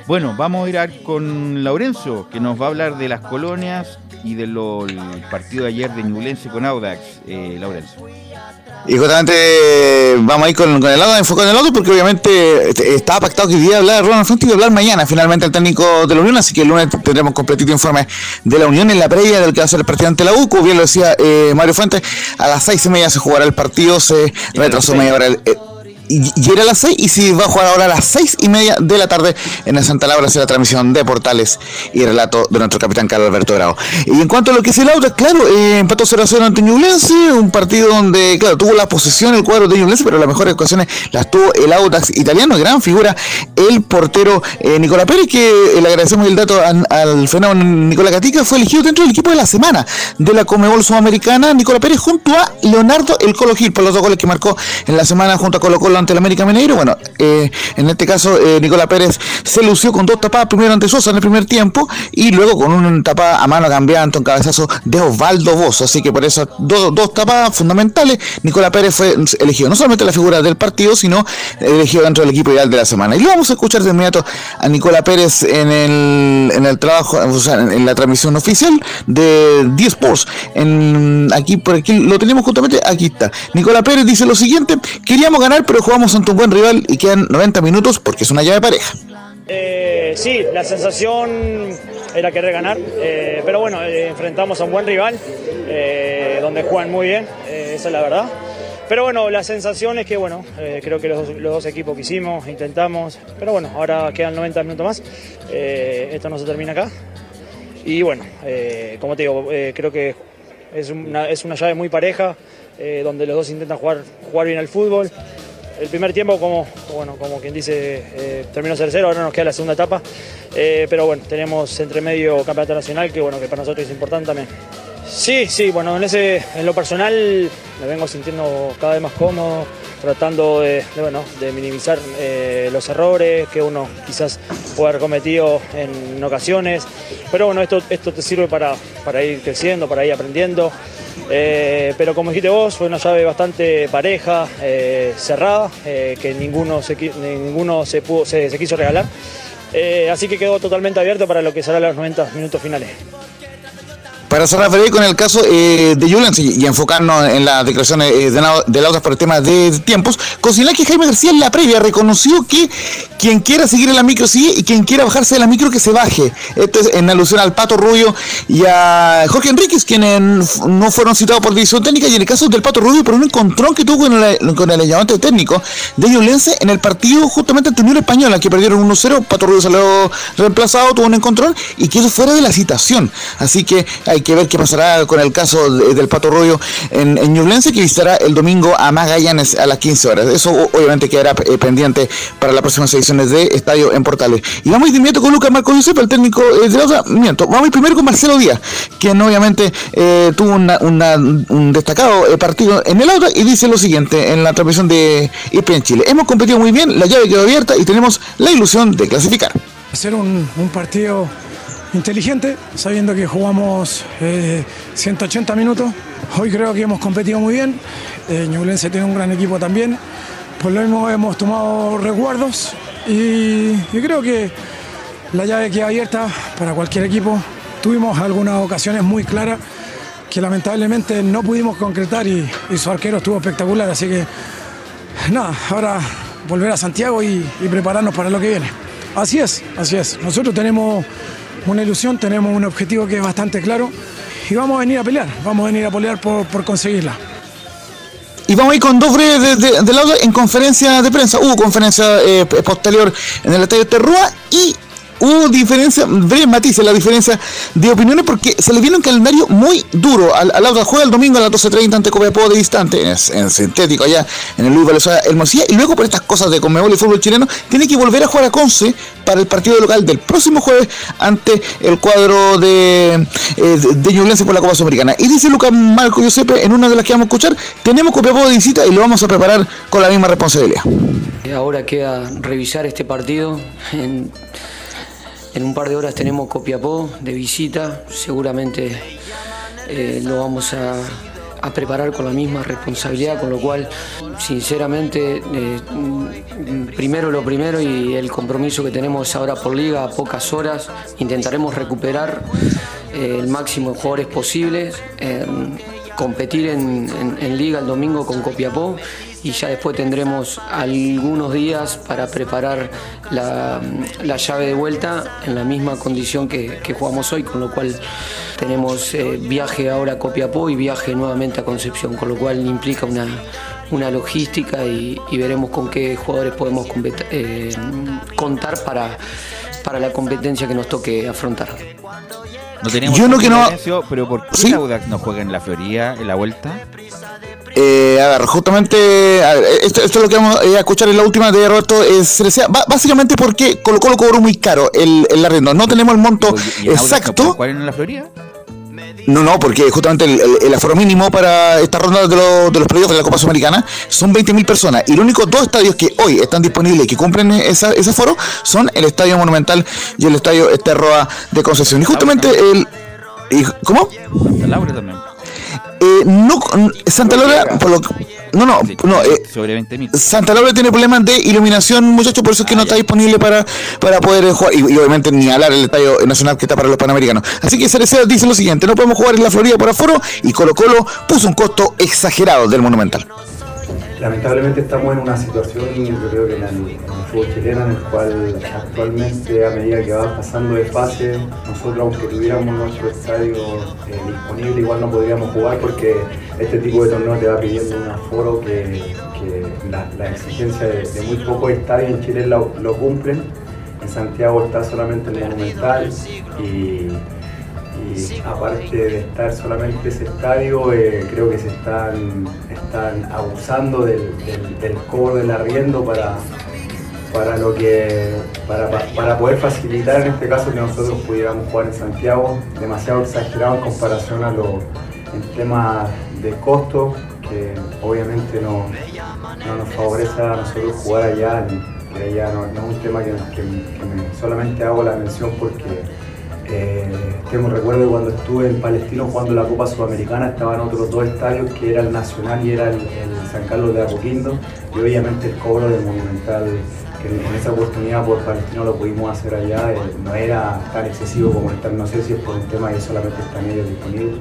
[SPEAKER 5] Bueno, vamos a ir a con Laurencio, que nos va a hablar de las colonias y del partido de ayer de Ñublense con Audax. Eh, Laurencio.
[SPEAKER 9] Y justamente eh, vamos a ir con, con el lado, enfocado en el lado, porque obviamente este, estaba pactado que hoy día hablar Ronald Fuentes y hablar mañana finalmente el técnico de la Unión, así que el lunes tendremos completito informe de la Unión en la previa del que va a ser el partido ante la U, como bien lo decía eh, Mario Fuentes, a las seis y media se jugará el partido, se retrasó media hora el- eh, y, era a las 6 y si va a jugar ahora a las seis y media de la tarde en el Santa Laura será la transmisión de portales y relato de nuestro capitán Carlos Alberto Grau. Y en cuanto a lo que es el Audax, claro, eh, empató 0 a 0 ante Ñublense, un partido donde, claro, tuvo la posesión el cuadro de Ñublense, pero las mejores ocasiones las tuvo el Audax italiano, gran figura, el portero eh, Nicolás Pérez, que le agradecemos el dato al fenómeno Nicolás Gatica, fue elegido dentro del equipo de la semana de la Comebol Sudamericana, Nicolás Pérez junto a Leonardo El Colo Gil, por los dos goles que marcó en la semana junto a Colo Colo ante el América Mineiro. Bueno, eh, en este caso, eh, Nicolás Pérez se lució con dos tapadas, primero ante Sosa en el primer tiempo y luego con una tapada a mano cambiada ante un cabezazo de Osvaldo Bozo. Así que por eso, dos, dos tapadas fundamentales, Nicolás Pérez fue elegido no solamente la figura del partido, sino elegido dentro del equipo ideal de la semana. Y vamos a escuchar de inmediato a Nicolás Pérez en el, en el trabajo, o sea, en, en la transmisión oficial de D Sports. En, aquí, por aquí lo tenemos justamente, aquí está. Nicolás Pérez dice lo siguiente: queríamos ganar, pero jugamos ante un buen rival y quedan 90 minutos porque es una llave pareja.
[SPEAKER 26] Eh, sí, la sensación era querer ganar, eh, pero bueno, eh, enfrentamos a un buen rival, eh, donde juegan muy bien, eh, esa es la verdad. Pero bueno, la sensación es que bueno, eh, creo que los, los dos equipos que hicimos, intentamos, pero bueno, ahora quedan 90 minutos más, eh, esto no se termina acá. Y bueno, eh, como te digo, eh, creo que es una, es una llave muy pareja, donde los dos intentan jugar, jugar bien al fútbol. El primer tiempo, como, bueno, como quien dice, eh, terminó 0-0, ahora nos queda la segunda etapa. Eh, pero bueno, tenemos entre medio campeonato nacional, que bueno, que para nosotros es importante también. Sí, sí, bueno, en, ese, en lo personal me vengo sintiendo cada vez más cómodo, tratando de, de, bueno, de minimizar eh, los errores que uno quizás puede haber cometido en ocasiones. Pero bueno, esto, esto te sirve para, para ir creciendo, para ir aprendiendo. Eh, pero como dijiste vos, fue una llave bastante pareja, eh, cerrada, eh, que ninguno, se, ninguno se, quiso regalar. Así que quedó totalmente abierto para lo que será los 90 minutos finales.
[SPEAKER 9] Para cerrar con el caso eh, de Julian y, enfocarnos en las declaraciones eh, de, de Laudas por el tema de tiempos, considera que Jaime García en la previa reconoció que quien quiera seguir en la micro sigue y quien quiera bajarse de la micro que se baje. Esto es en alusión al Pato Rubio y a Jorge Enríquez, quienes no fueron citados por división técnica, y en el caso del Pato Rubio por un encontrón que tuvo con el, con el ayudante técnico de Yulense en el partido justamente ante Unión Española, que perdieron 1-0, Pato Rubio salió reemplazado, tuvo un encontrón y quedó fuera de la citación. Así que hay que ver qué pasará con el caso de- del Pato Rubio en, en que visitará el domingo a Magallanes a las 15 horas. Eso obviamente quedará eh, pendiente para las próximas ediciones de Estadio en Portales. Y vamos de inmediato con Lucas Marco Giuseppe, el técnico eh, de la otra. Miento, vamos a ir primero con Marcelo Díaz, quien obviamente eh, tuvo una- una- un destacado eh, partido en el auto y dice lo siguiente en la transmisión de ESPN Chile. Hemos competido muy bien, la llave quedó abierta y tenemos la ilusión de clasificar.
[SPEAKER 27] hacer un partido inteligente, sabiendo que jugamos eh, 180 minutos. Hoy creo que hemos competido muy bien. Eh, Ñublense tiene un gran equipo también. Por lo mismo hemos tomado resguardos y, creo que la llave queda abierta para cualquier equipo. Tuvimos algunas ocasiones muy claras que lamentablemente no pudimos concretar y, su arquero estuvo espectacular. Así que nada, ahora volver a Santiago y prepararnos para lo que viene. Así es, así es. Nosotros tenemos una ilusión, tenemos un objetivo que es bastante claro y vamos a venir a pelear, vamos a venir a pelear por, por conseguirla.
[SPEAKER 9] Y vamos a ir con dos breves de, de, en conferencia de prensa. Hubo conferencia eh, posterior en el estadio Terrúa y hubo diferencia, breves matices, la diferencia de opiniones porque se le viene un calendario muy duro. Al, al Auda juega el domingo a las 12.30 ante Copiapó de distante, en, en sintético allá en el Luis Valenzuela Hermosilla. Y luego por estas cosas de Conmebol y fútbol chileno, tiene que volver a jugar a Conce para el partido local del próximo jueves ante el cuadro de, eh, de, Ñublense por la Copa Sudamericana. Y dice Lucas Marco Giuseppe en una de las que vamos a escuchar, tenemos Copiapó de visita y lo vamos a preparar con la misma responsabilidad.
[SPEAKER 28] Ahora queda revisar este partido. En, en un par de horas tenemos Copiapó de visita. Seguramente eh, lo vamos a, preparar con la misma responsabilidad, con lo cual, sinceramente, eh, primero lo primero y el compromiso que tenemos ahora por liga a pocas horas, intentaremos recuperar eh, el máximo de jugadores posibles. Competir en, liga el domingo con Copiapó y ya después tendremos algunos días para preparar la, la llave de vuelta en la misma condición que, jugamos hoy, con lo cual tenemos eh, viaje ahora a Copiapó y viaje nuevamente a Concepción, con lo cual implica una, una logística y, y, veremos con qué jugadores podemos eh, contar para, para la competencia que nos toque afrontar.
[SPEAKER 5] No tenemos
[SPEAKER 9] Yo no que no.
[SPEAKER 5] Pero ¿por qué
[SPEAKER 9] ¿Sí?
[SPEAKER 5] Audax no juega en la Florida en la vuelta?
[SPEAKER 9] Eh, a ver, justamente, a ver, esto, esto, es lo que vamos a escuchar en la última de Roberto Cerecea. Básicamente porque Colo Colo cobró muy caro el, el arriendo. No tenemos el monto
[SPEAKER 5] ¿Y en
[SPEAKER 9] exacto.
[SPEAKER 5] ¿Cuál en la Florida?
[SPEAKER 9] No, no, porque justamente el, el, el, aforo mínimo para esta ronda de, los de los playoffs de la Copa Sudamericana son 20.000 personas. Y los únicos dos estadios que hoy están disponibles y que cumplen esa, ese aforo son el Estadio Monumental y el Estadio Esterroa de Concepción. Y justamente el... Y, ¿Cómo?
[SPEAKER 5] Santa Laura también.
[SPEAKER 9] Eh, no, Santa Laura, por lo no, no, no eh,
[SPEAKER 5] sobre 20.000.
[SPEAKER 9] Santa Laura tiene problemas de iluminación, muchachos, por eso es que ah, no ya. está disponible para, para poder jugar. Y, y, obviamente ni hablar el estadio nacional que está para los panamericanos. Así que Cerecea dice lo siguiente: no podemos jugar en la Florida por aforo y Colo Colo puso un costo exagerado del Monumental.
[SPEAKER 29] Lamentablemente estamos en una situación, yo creo que en el, en fútbol chileno, en el cual actualmente, a medida que va pasando de fase, nosotros, aunque tuviéramos nuestro estadio eh, disponible, igual no podríamos jugar porque este tipo de torneo te va pidiendo un aforo que, que la, exigencia de, muy pocos estadios en Chile lo, cumplen. En Santiago está solamente el Monumental y, y aparte de estar solamente ese estadio, eh, creo que se están, están abusando del, del, del cobro del arriendo para, para lo que para, para poder facilitar en este caso que nosotros pudiéramos jugar en Santiago, demasiado exagerado en comparación a lo en temas de costo, que obviamente no, no nos favorece a nosotros jugar allá, que allá no, no es un tema que, que- que me- solamente hago la mención porque eh, tengo recuerdo cuando estuve en Palestino jugando la Copa Sudamericana, estaban otros dos estadios que era el Nacional y era el, San Carlos de Apoquindo y obviamente el cobro del Monumental que en, en esa oportunidad por Palestino lo pudimos hacer allá, eh, no era tan excesivo como estar, no sé si es por un tema de solamente están ellos disponibles.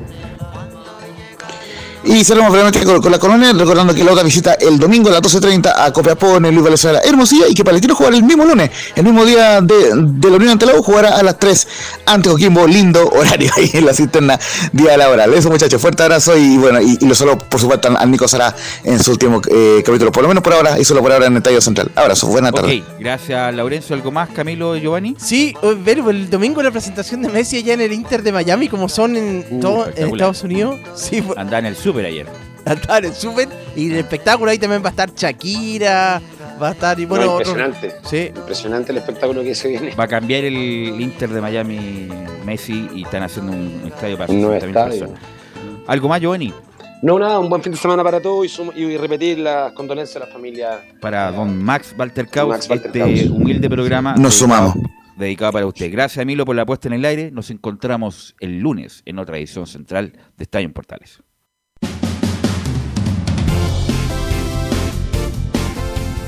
[SPEAKER 9] Y cerramos brevemente con, con la colonia, recordando que la otra visita el domingo a las 12.30 a Copiapó en el Luis Valenzuela Hermosilla y que Palestino jugará el mismo lunes, el mismo día de, de la Unión ante la U, jugará a las 3 ante Coquimbo, lindo horario ahí en la cisterna día laboral. Eso muchachos, fuerte abrazo y bueno, y, y lo solo por supuesto a Nico Sara en su último eh, capítulo, por lo menos por ahora, y solo por ahora en el Estadio Central. Abrazo, buena tarde.
[SPEAKER 5] Gracias Laurencio. ¿Algo más, Camilo Giovanni?
[SPEAKER 10] Sí, o- ver el domingo la presentación de Messi allá en el Inter de Miami, como son en,
[SPEAKER 5] Uh,
[SPEAKER 10] todo- en. Estados Unidos. Sí,
[SPEAKER 5] Andaba en el súper ayer.
[SPEAKER 10] andaba en el súper. Y en el espectáculo ahí también va a estar Shakira, va a estar y bueno,
[SPEAKER 11] No,
[SPEAKER 10] otro-
[SPEAKER 11] impresionante.
[SPEAKER 10] Sí.
[SPEAKER 11] Impresionante el espectáculo que se viene.
[SPEAKER 5] Va a cambiar el Inter de Miami Messi y están haciendo un estadio para
[SPEAKER 11] Un nuevo
[SPEAKER 5] 60.000
[SPEAKER 11] estadio.
[SPEAKER 5] personas. ¿Algo más, Giovanni?
[SPEAKER 11] No, nada, un buen fin de semana para todos y, sum- y repetir las condolencias a la familia.
[SPEAKER 5] Para don Max Walter Caus,
[SPEAKER 11] Max Walter
[SPEAKER 5] este
[SPEAKER 11] Caus.
[SPEAKER 5] humilde programa.
[SPEAKER 9] Nos sumamos.
[SPEAKER 5] Dedicado para usted. Gracias, Milo, por la puesta en el aire. Nos encontramos el lunes en otra edición central de Estadio en Portales.